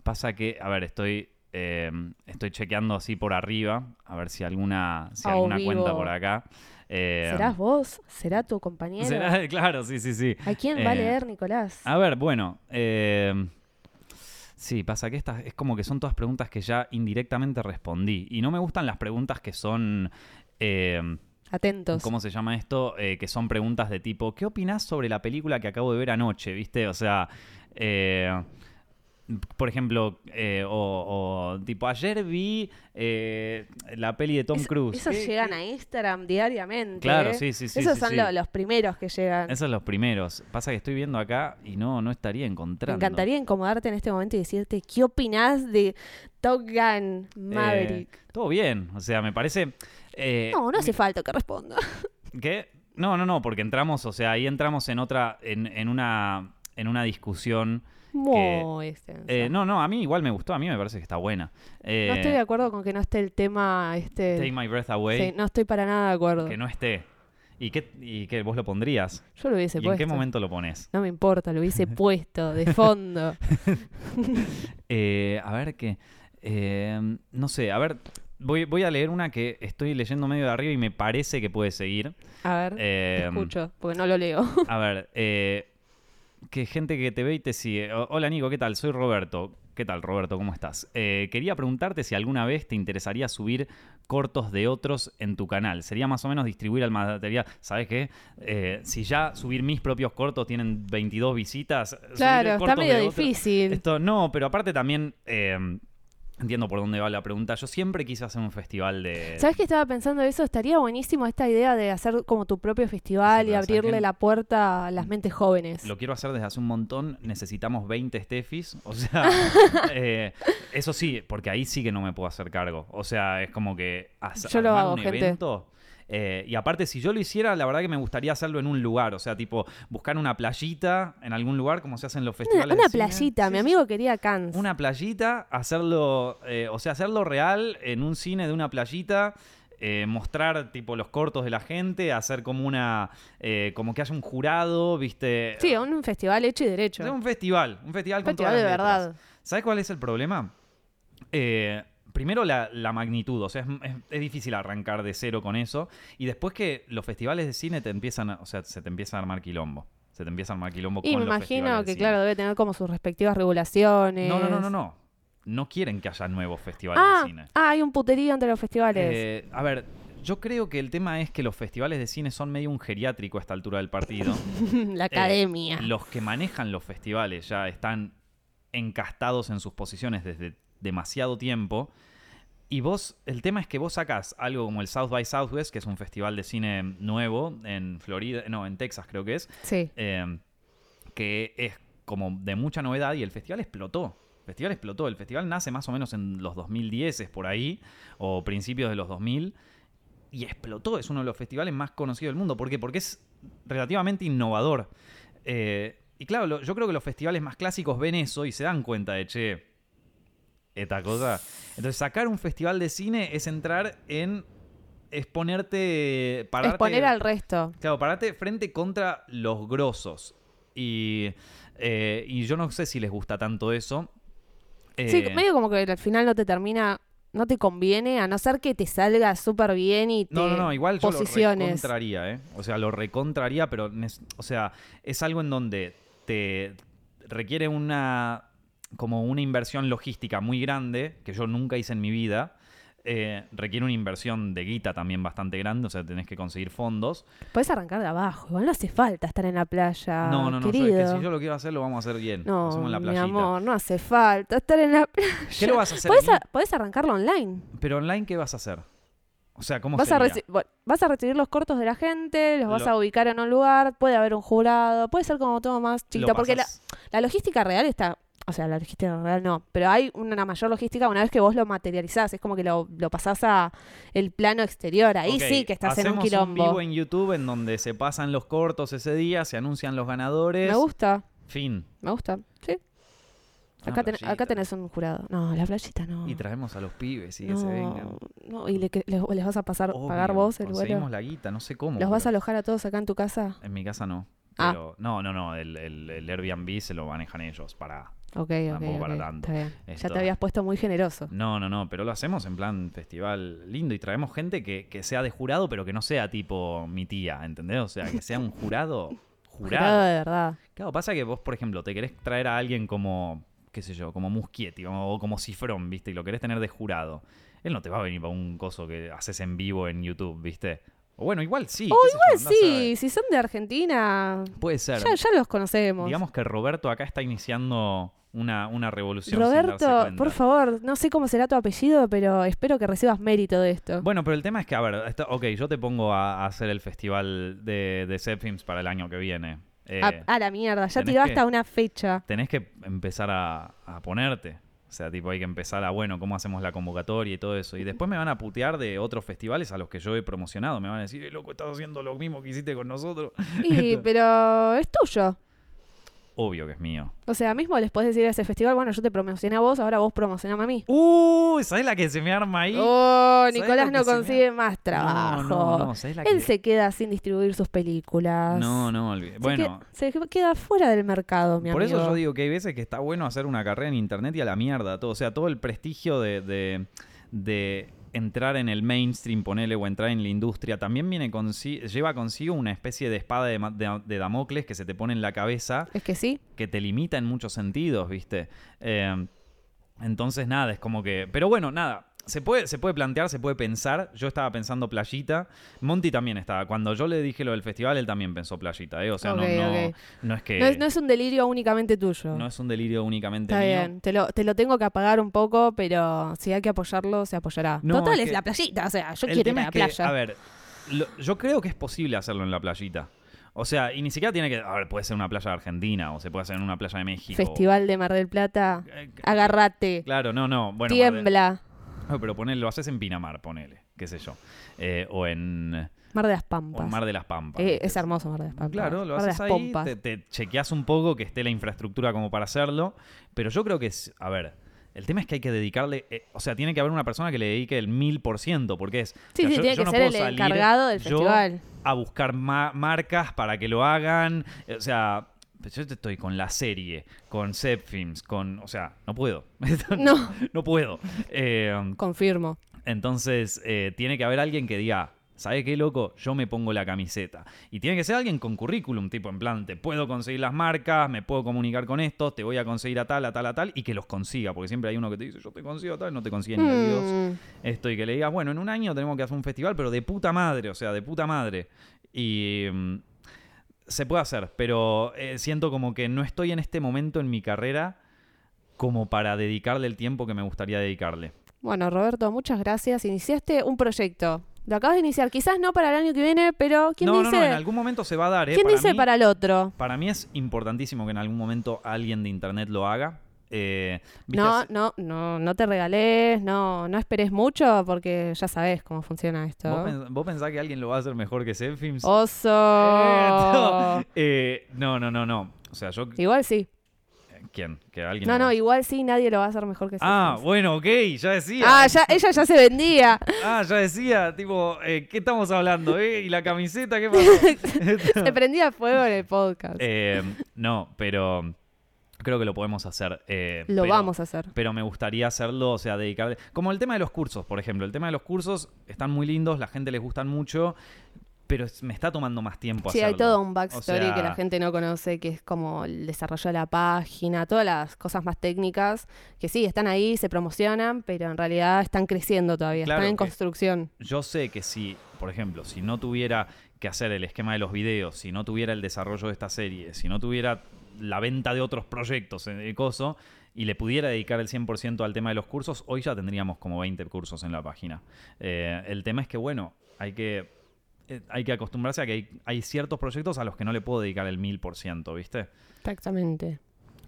pasa que, a ver, estoy. eh, estoy chequeando así por arriba, a ver si alguna, si A alguna vivo. cuenta por acá. Eh, ¿Serás vos? ¿Será tu compañero? será- claro, sí, sí, sí. ¿A quién va a Eh, leer, Nicolás? A ver, bueno. sí, pasa que estas es como que son todas preguntas que ya indirectamente respondí. Y no me gustan las preguntas que son. eh, Atentos. ¿Cómo se llama esto? Eh, que son preguntas de tipo, ¿qué opinás sobre la película que acabo de ver anoche? ¿Viste? O sea. eh, por ejemplo, eh, o, o tipo, ayer vi eh, la peli de Tom Es- Cruise. Esos ¿Qué- llegan qué- a Instagram diariamente. Claro, ¿eh? sí, sí, sí. Esos sí, son sí. lo- los primeros que llegan. Esos son los primeros. Pasa que estoy viendo acá y no, no estaría Me encontrando. encantaría incomodarte en este momento y decirte, ¿qué opinás de Top Gun Maverick? Eh, todo bien, o sea, me parece... eh, no, no hace falta que responda. ¿Qué? No, no, no, porque entramos, o sea, ahí entramos en otra, en, en una, en una discusión. Muy. Eh, no, no, a mí igual me gustó, a mí me parece que está buena. Eh, No estoy de acuerdo con que no esté el tema este. Take My Breath Away, Sí, no estoy para nada de acuerdo. que no esté. ¿Y qué, ¿Y qué? ¿Vos lo pondrías? Yo lo hubiese ¿Y en puesto. qué momento lo pones? No me importa, lo hubiese puesto de fondo. Eh, a ver qué. eh, no sé, a ver. Voy, voy a leer una que estoy leyendo medio de arriba y me parece que puede seguir. A ver, te Eh, escucho, porque no lo leo. A ver, eh, que gente que te ve y te sigue. Hola Nico, ¿qué tal? Soy Roberto. ¿Qué tal, Roberto? ¿Cómo estás? Eh, quería preguntarte si alguna vez te interesaría subir cortos de otros en tu canal. Sería más o menos distribuir el material. ¿Sabes qué? Eh, si ya subir mis propios cortos tienen 22 visitas. claro, está medio difícil. Esto, no, pero aparte también. eh, entiendo por dónde va la pregunta. Yo siempre quise hacer un festival de. ¿Sabes qué estaba pensando eso? Estaría buenísimo esta idea de hacer como tu propio festival y abrirle la puerta a las mentes jóvenes. Lo quiero hacer desde hace un montón. Necesitamos 20 Steffis. O sea, eh, eso sí, porque ahí sí que no me puedo hacer cargo. O sea, es como que Yo lo hago, un gente. evento. Eh, y aparte, si yo lo hiciera, la verdad que me gustaría hacerlo en un lugar. O sea, tipo, buscar una playita en algún lugar, como se hacen los festivales. una de cine. playita, Sí, mi sí, amigo quería Cannes. una playita, hacerlo, eh, o sea, hacerlo real en un cine de una playita, eh, mostrar tipo los cortos de la gente, hacer como una, eh, como que haya un jurado, viste. Sí, un festival hecho y derecho. Es un festival, un festival con festival todas de las verdad. ¿Sabes cuál es el problema? Eh, primero la, la magnitud, o sea, es, es- es difícil arrancar de cero con eso. Y después que los festivales de cine te empiezan, a- o sea, se te empieza a armar quilombo. Se te empieza a armar quilombo Y con me los imagino festivales de que, cine. claro, debe tener como sus respectivas regulaciones. No, no, no, no, no. No quieren que haya nuevos festivales Ah, de cine. ah, hay un puterío entre los festivales. Eh, a ver, yo creo que el tema es que los festivales de cine son medio un geriátrico a esta altura del partido. la academia. Eh, los que manejan los festivales ya están encastados en sus posiciones desde demasiado tiempo. Y vos, el tema es que vos sacás algo como el South by Southwest, que es un festival de cine nuevo en Florida, no, en Texas creo que es, sí. eh, que es como de mucha novedad y el festival explotó. El festival explotó. El festival nace más o menos en los 2010, es por ahí, o principios de los 2000, y explotó. Es uno de los festivales más conocidos del mundo. ¿Por qué? Porque es relativamente innovador. Eh, y claro, lo- yo creo que los festivales más clásicos ven eso y se dan cuenta de, che, esta cosa. Entonces, sacar un festival de cine es entrar en exponerte, pararte, Exponer al resto. Claro, pararte frente contra los grosos. Y, eh, y yo no sé si les gusta tanto eso. Sí, Eh, medio como que al final no te termina, no te conviene, a no ser que te salga súper bien y te No, no, no, igual yo posiciones. lo recontraría, ¿eh? O sea, lo recontraría, pero, o sea, es algo en donde te requiere una, como una inversión logística muy grande, que yo nunca hice en mi vida. Eh, requiere una inversión de guita también bastante grande, o sea, tenés que conseguir fondos. Puedes arrancar de abajo, igual no hace falta estar en la playa. no, no, no, yo- es que si yo lo quiero hacer, lo vamos a hacer bien. No, en la mi amor, no hace falta estar en la playa. ¿Qué lo vas a hacer? Podés, a- arrancarlo online. Pero online, ¿qué vas a hacer? O sea, ¿cómo Vas a, sería? bueno, vas a recibir los cortos de la gente, los vas Lo- a ubicar en un lugar, puede haber un jurado, puede ser como todo más Lo chiquito, porque la logística real está, o sea, la logística real no, pero hay una mayor logística una vez que vos lo materializás, es como que lo, lo pasás a el plano exterior, ahí sí que estás en un quilombo. vivo en YouTube en donde se pasan los cortos ese día, se anuncian los ganadores. Me gusta, Fin. me gusta, sí. Acá, ten- acá tenés un jurado. No, la playita no. Y traemos a los pibes y que se vengan. no, y le les, les vas a pasar, pagar Obvio, vos el conseguimos vuelo. la guita, no sé cómo. ¿Los vas a alojar a todos acá en tu casa? En mi casa no. Ah. Pero, no, no, no. El, el- el Airbnb se lo manejan ellos para. Ok, ok, Tampoco para ok, tanto. está bien. Ya te habías puesto muy generoso. No, no, no. Pero lo hacemos en plan festival lindo y traemos gente que, que sea de jurado, pero que no sea tipo mi tía, ¿entendés? O sea, que sea un jurado. Jurado Jurado. de verdad. Claro, pasa que vos, por ejemplo, te querés traer a alguien como, qué sé yo, como Muschietti o como Cifrón, ¿viste? Y lo querés tener de jurado. Él no te va a venir para un coso que haces en vivo en YouTube, ¿viste? O bueno, igual sí. O yo, a Sí, si son de Argentina, Puede ser. ya, ya los conocemos. Digamos que Roberto acá está iniciando una, una revolución. Roberto, por favor, no sé cómo será tu apellido, pero espero que recibas mérito de esto. Bueno, pero el tema es que, a ver, está- ok, yo te pongo a, a hacer el festival de, de Zepfilms para el año que viene. Eh, a, a la mierda, ya tiró hasta una fecha. tenés que empezar a, a ponerte. O sea, tipo, hay que empezar a, bueno, cómo hacemos la convocatoria y todo eso. Y después me van a putear de otros festivales a los que yo he promocionado. Me van a decir, "Eh, loco, estás haciendo lo mismo que hiciste con nosotros. Y, pero es tuyo. Obvio que es mío. O sea, mismo les podés decir a ese festival, bueno, yo te promocioné a vos, ahora vos promocioname a mí. Uy, ¿sabes la que se me arma ahí? Oh, ¿Sabés Nicolás no me- consigue más trabajo. No, no, no, ¿sabés la Él que- se queda sin distribuir sus películas. No, no, olvidé. Bueno, se queda fuera del mercado, mi por amigo. eso yo digo que hay veces que está bueno hacer una carrera en internet y a la mierda todo. O sea, todo el prestigio de, de, de entrar en el mainstream, ponele, o entrar en la industria, también viene consi- lleva consigo una especie de espada de, ma- de- de Damocles que se te pone en la cabeza Es que sí. que te limita en muchos sentidos, ¿viste? Eh, entonces, nada, es como que. Pero bueno, nada. Se puede, se puede plantear, se puede pensar. Yo estaba pensando playita. Monty también estaba. Cuando yo le dije lo del festival, él también pensó playita, ¿eh? O sea, no, no, no es que. No, es, no es un delirio únicamente tuyo. no es un delirio únicamente Está mío. bien, te lo, te lo tengo que apagar un poco, pero si hay que apoyarlo, se apoyará. Total, es que- la playita, o sea, yo quiero ir a la que, playa. a ver, lo- yo creo que es posible hacerlo en la playita. O sea, y ni siquiera tiene que. A ver, puede ser una playa de Argentina o se puede hacer en una playa de México. Festival de Mar del Plata, Eh, agárrate, Claro, no, no. Bueno, tiembla. Pero ponele, lo haces en Pinamar, ponele, qué sé yo. Eh, o en Mar de las o Pampas. en Mar de las Pampas. Eh, es hermoso Mar de las Pampas. Claro, lo Mar haces ahí, te, te chequeas un poco que esté la infraestructura como para hacerlo, pero yo creo que es, a ver, el tema es que hay que dedicarle, eh, o sea, tiene que haber una persona que le dedique el mil por ciento, porque es... Sí, o sea, sí, yo- tiene yo que no ser el encargado del yo festival. a buscar ma- marcas para que lo hagan, eh, o sea... pues Yo estoy con la serie, con Zepfilms, con... O sea, no puedo. No, no puedo. Eh, confirmo. entonces, eh, tiene que haber alguien que diga, ¿sabe qué, loco? Yo me pongo la camiseta. Y tiene que ser alguien con currículum, tipo, en plan, te puedo conseguir las marcas, me puedo comunicar con estos, te voy a conseguir a tal, a tal, a tal, y que los consiga, porque siempre hay uno que te dice, yo te consigo a tal, no te consigue ni a Dios. Mm, Esto, y que le digas, bueno, en un año tenemos que hacer un festival, pero de puta madre, o sea, de puta madre. Y mm, se puede hacer, pero eh, siento como que no estoy en este momento en mi carrera como para dedicarle el tiempo que me gustaría dedicarle. Bueno, Roberto, muchas gracias. Iniciaste un proyecto. Lo acabas de iniciar. Quizás no para el año que viene, pero ¿quién no, dice, no, no, en algún momento se va a dar, ¿eh? ¿quién para dice mí, para el otro? para mí es importantísimo que en algún momento alguien de internet lo haga. Eh, ¿viste No, no, no, no te regales, no, no esperes mucho porque ya sabes cómo funciona esto. ¿Vos, pens- vos pensás que alguien lo va a hacer mejor que Zepfilms? Oso. Eh, no, no, no, no. O sea, yo... Igual sí. ¿Quién? ¿Que alguien No, no, va- igual sí, nadie lo va a hacer mejor que Ah, Zephyrs. bueno, ok, ya decía. Ah, ya, ella ya se vendía. Ah, ya decía, tipo, eh, ¿qué estamos hablando? Eh? ¿Y la camiseta qué pasó? Se prendía fuego en el podcast. Eh, no, pero creo que lo podemos hacer. eh, lo pero- vamos a hacer. Pero me gustaría hacerlo, o sea, dedicarle. Como el tema de los cursos, por ejemplo. El tema de los cursos están muy lindos, la gente les gustan mucho, pero me está tomando más tiempo Sí, hay hacerlo. todo un backstory O sea, que la gente no conoce, que es como el desarrollo de la página, todas las cosas más técnicas, que sí, están ahí, se promocionan, pero en realidad están creciendo todavía, Claro están en construcción. Yo sé que si, por ejemplo, si no tuviera que hacer el esquema de los videos, si no tuviera el desarrollo de esta serie, si no tuviera la venta de otros proyectos en el coso y le pudiera dedicar el 100% al tema de los cursos, hoy ya tendríamos como 20 cursos en la página. Eh, el tema es que, bueno, hay que, eh, hay que acostumbrarse a que hay, hay ciertos proyectos a los que no le puedo dedicar el 1000%, ¿viste? Exactamente.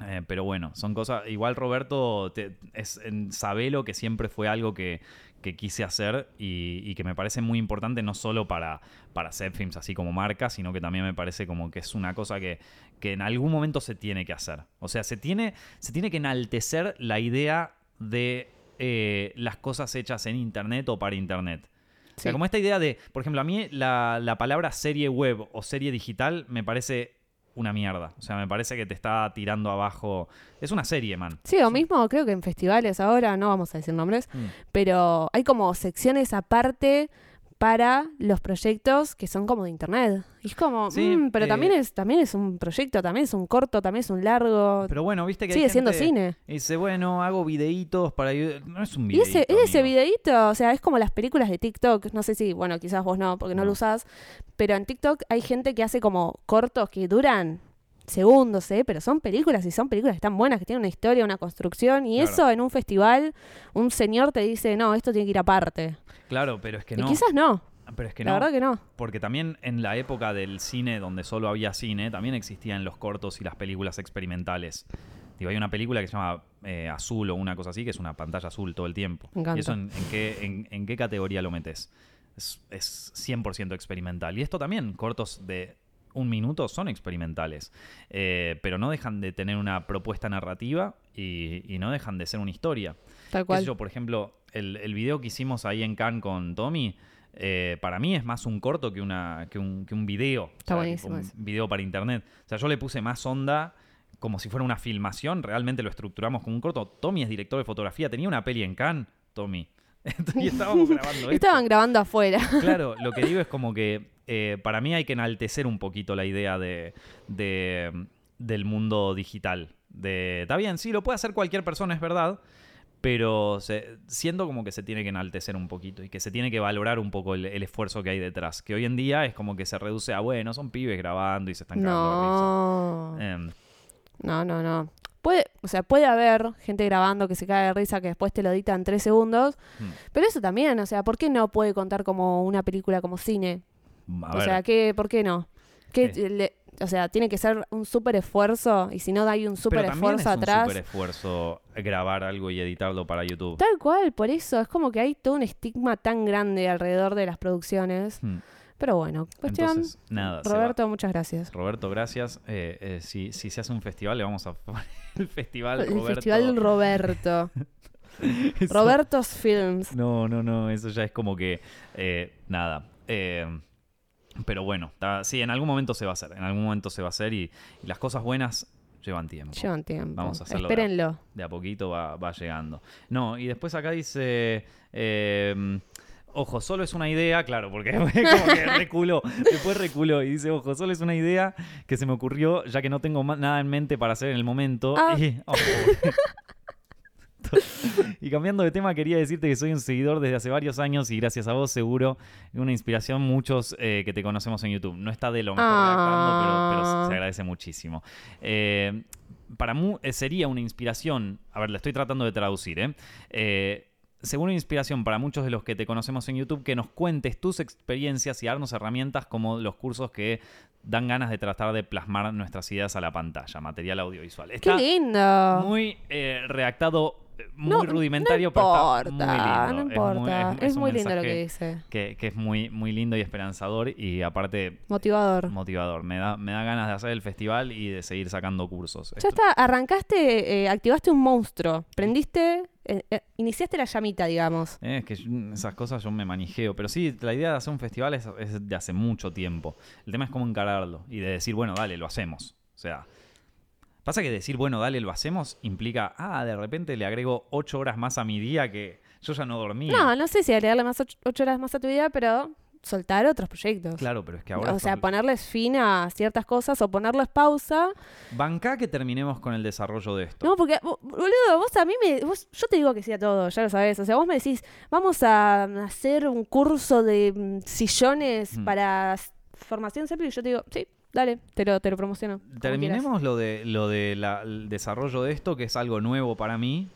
Eh, pero bueno, son cosas. Igual Roberto te- es en Sabelo que siempre fue algo que, que quise hacer y, y que me parece muy importante, no solo para, para Zepfilms así como marca, sino que también me parece como que es una cosa que, que en algún momento se tiene que hacer. O sea, se tiene, se tiene que enaltecer la idea de eh, las cosas hechas en internet o para internet. O sea, como esta idea de, por ejemplo, a mí la, la palabra serie web o serie digital me parece una mierda. O sea, me parece que te está tirando abajo. Es una serie, man. Sí, lo mismo creo que en festivales ahora, no vamos a decir nombres, Mm. pero hay como secciones aparte para los proyectos que son como de internet. Y es como, Sí, mm, pero eh, también es también es un proyecto, también es un corto, también es un largo. Pero bueno, viste que hay Sigue siendo cine. Dice, bueno, hago videitos para... No es un Y videito, ese, ese amigo. videíto, o sea, es como las películas de TikTok. No sé si, bueno, quizás vos no, porque no, No. lo usás. Pero en TikTok hay gente que hace como cortos que duran segundos, ¿eh? Pero son películas y son películas que están buenas, que tienen una historia, una construcción. Y Claro. eso en un festival, un señor te dice, no, esto tiene que ir aparte. Claro, pero es que y no. quizás no, Pero es que la no. verdad que no. Porque también en la época del cine, donde solo había cine, también existían los cortos y las películas experimentales. Digo, hay una película que se llama eh, Azul o una cosa así, que es una pantalla azul todo el tiempo. Me. ¿Y eso en, en qué, en, en qué categoría lo metes? Es, es 100% experimental. Y esto también, cortos de un minuto son experimentales. Eh, pero no dejan de tener una propuesta narrativa y, y no dejan de ser una historia. Tal cual. yo, por ejemplo, el, el video que hicimos ahí en Cannes con Tommy, eh, para mí es más un corto que, una, que, un, que un video. Está O sea, buenísimo Un video para internet. O sea, yo le puse más onda como si fuera una filmación. Realmente lo estructuramos como un corto. Tommy es director de fotografía. Tenía una peli en Cannes, Tommy. y estábamos grabando esto. Estaban grabando afuera. Claro, lo que digo es como que eh, para mí hay que enaltecer un poquito la idea de, de- del mundo digital. De, está bien, sí, lo puede hacer cualquier persona, es verdad, pero se- siento como que se tiene que enaltecer un poquito y que se tiene que valorar un poco el, el esfuerzo que hay detrás. Que hoy en día es como que se reduce a, bueno, son pibes grabando y se están cagando No. de risa. Em, No, no, no. Puede, o sea, puede haber gente grabando que se cae de risa que después te lo dicta en tres segundos. Hmm. Pero eso también, o sea, ¿por qué no puede contar como una película como cine? A o ver, sea, ¿qué, ¿por qué no? ¿Qué Sí. le- o sea, tiene que ser un súper esfuerzo y si no hay un súper también es esfuerzo un atrás. súper esfuerzo grabar algo y editarlo para YouTube. Tal cual, por eso es como que hay todo un estigma tan grande alrededor de las producciones. Hmm. Pero bueno, cuestión. Entonces, nada. Roberto, muchas gracias. Roberto, gracias. Eh, eh, si, si se hace un festival, le vamos a poner el festival El Roberto. Festival Roberto. Eso- Roberto's Films. No, no, no, eso ya es como que. eh, nada. Eh, pero bueno, sí, en algún momento se va a hacer. En algún momento se va a hacer y, y las cosas buenas llevan tiempo. Llevan tiempo. Vamos a hacerlo de a- Espérenlo. De a poquito va, va llegando. No, y después acá dice. eh, Ojo, solo es una idea, claro, porque como que reculó, después reculó y dice, ojo, solo es una idea que se me ocurrió ya que no tengo nada en mente para hacer en el momento. Ah. Y, Y cambiando de tema, quería decirte que soy un seguidor desde hace varios años y gracias a vos seguro una inspiración muchos eh, que te conocemos en YouTube. No está de lo mejor redactando, pero, pero Ah. se agradece muchísimo. Eh, para mí sería una inspiración, a ver, la estoy tratando de traducir, ¿eh? Eh, según inspiración para muchos de los que te conocemos en YouTube, que nos cuentes tus experiencias y darnos herramientas como los cursos que dan ganas de tratar de plasmar nuestras ideas a la pantalla, material audiovisual. ¡Qué Está lindo! muy eh, redactado, eh, muy No, rudimentario, no pero está importa, muy lindo. no Es muy- importa. es- muy lindo lo que dice. Que, que es muy, muy lindo y esperanzador y aparte Motivador. motivador. Me da, me da ganas de hacer el festival y de seguir sacando cursos. Ya Esto- está, arrancaste, eh, activaste un monstruo, prendiste, eh, eh, iniciaste la llamita, digamos. Es que yo- esas cosas yo me manijeo. Pero sí, la idea de hacer un festival es, es de hace mucho tiempo. El tema es cómo encararlo y de decir, bueno, dale, lo hacemos. O sea, pasa que decir, bueno, dale, lo hacemos implica, ah, de repente le agrego ocho horas más a mi día que yo ya no dormía. No, no sé si agregarle más ocho, ocho horas más a tu vida, pero soltar otros proyectos. Claro, pero es que ahora... o sea, son- ponerles fin a ciertas cosas o ponerles pausa. Bancá que terminemos con el desarrollo de esto. No, porque, bo- boludo, vos a mí me. vos- yo te digo que sí a todo, ya lo sabes. O sea, vos me decís, vamos a hacer un curso de mm, sillones Mm. para formación simple. Y yo te digo, sí, dale, te lo, te lo promociono. Terminemos lo de lo de la- el desarrollo de esto, que es algo nuevo para mí.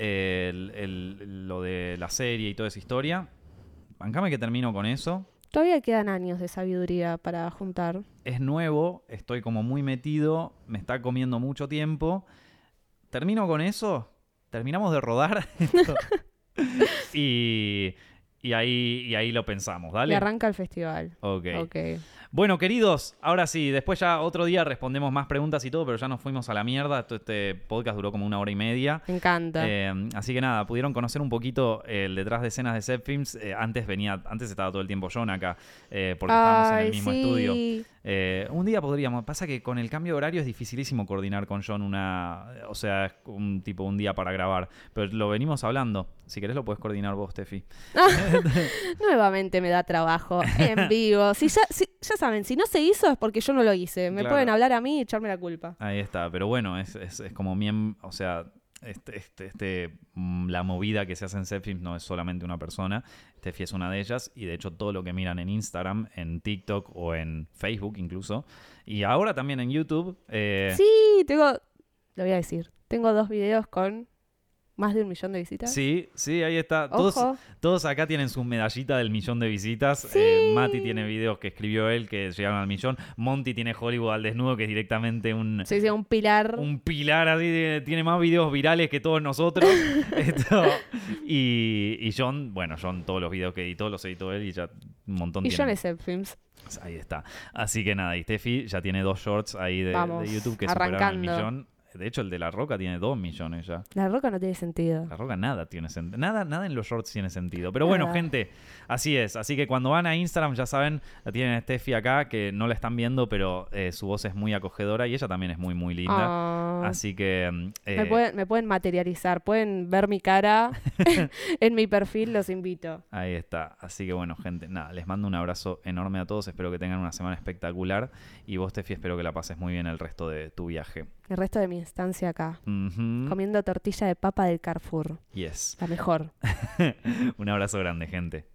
eh, el- el- lo de la serie y toda esa historia. Bancame que termino con eso. Todavía quedan años de sabiduría para juntar. Es nuevo, estoy como muy metido, me está comiendo mucho tiempo. Termino con eso. Terminamos de rodar. y, y ahí, y ahí lo pensamos, Y ¿dale? arranca el festival. Ok. Ok. Bueno, queridos, ahora sí, después ya otro día respondemos más preguntas y todo, pero ya nos fuimos a la mierda. Este podcast duró como una hora y media. Me encanta. Eh, así que nada, pudieron conocer un poquito el detrás de escenas de Set Films. Eh, antes venía, antes estaba todo el tiempo John acá, eh, porque estábamos en el mismo sí. estudio. Eh, un día podríamos, pasa que con el cambio de horario es dificilísimo coordinar con John una, o sea, es un tipo un día para grabar, pero lo venimos hablando. Si querés lo puedes coordinar vos, Tefi. Nuevamente me da trabajo en vivo. Si ya, si- ya saben, si no se hizo es porque yo no lo hice. Me Claro. pueden hablar a mí y echarme la culpa. Ahí está, pero bueno, es, es, es como bien, o sea, este, este, este, mm, la movida que se hace en Setfilms no es solamente una persona, Steffi es una de ellas, y de hecho todo lo que miran en Instagram, en TikTok o en Facebook incluso, y ahora también en YouTube, eh, Sí, tengo. Lo voy a decir. Tengo dos videos con más de un millón de visitas. sí, sí, ahí está. Todos, Ojo. todos acá tienen su medallita del millón de visitas. Sí. Eh, Mati tiene videos que escribió él que llegaron al millón. Monty tiene Hollywood al desnudo, que es directamente un, Se dice un pilar. un pilar así, de- tiene más videos virales que todos nosotros. Esto, y, y John, bueno, John todos los videos que editó los editó él y ya un montón y tiene. John S. Films. Ahí está. Así que nada, y Steffi ya tiene dos shorts ahí de, Vamos, de YouTube que superaron el arrancando. millón. De hecho, el de La Roca tiene dos millones ya. La roca no tiene sentido. La Roca nada tiene sentido. Nada, nada en los shorts tiene sentido. Pero bueno, Nada. gente, así es. Así que cuando van a Instagram, ya saben, la tienen a Steffi acá, que no la están viendo, pero eh, su voz es muy acogedora y ella también es muy, muy linda. Ah, Así que. mm, me, eh, pueden, me pueden materializar, pueden ver mi cara en mi perfil, los invito. Ahí está. Así que bueno, gente, nada, les mando un abrazo enorme a todos. Espero que tengan una semana espectacular. Y vos, Tefi, espero que la pases muy bien el resto de tu viaje. El resto de mi estancia acá, comiendo tortilla de papa del Carrefour. Yes. La mejor. un abrazo grande, gente.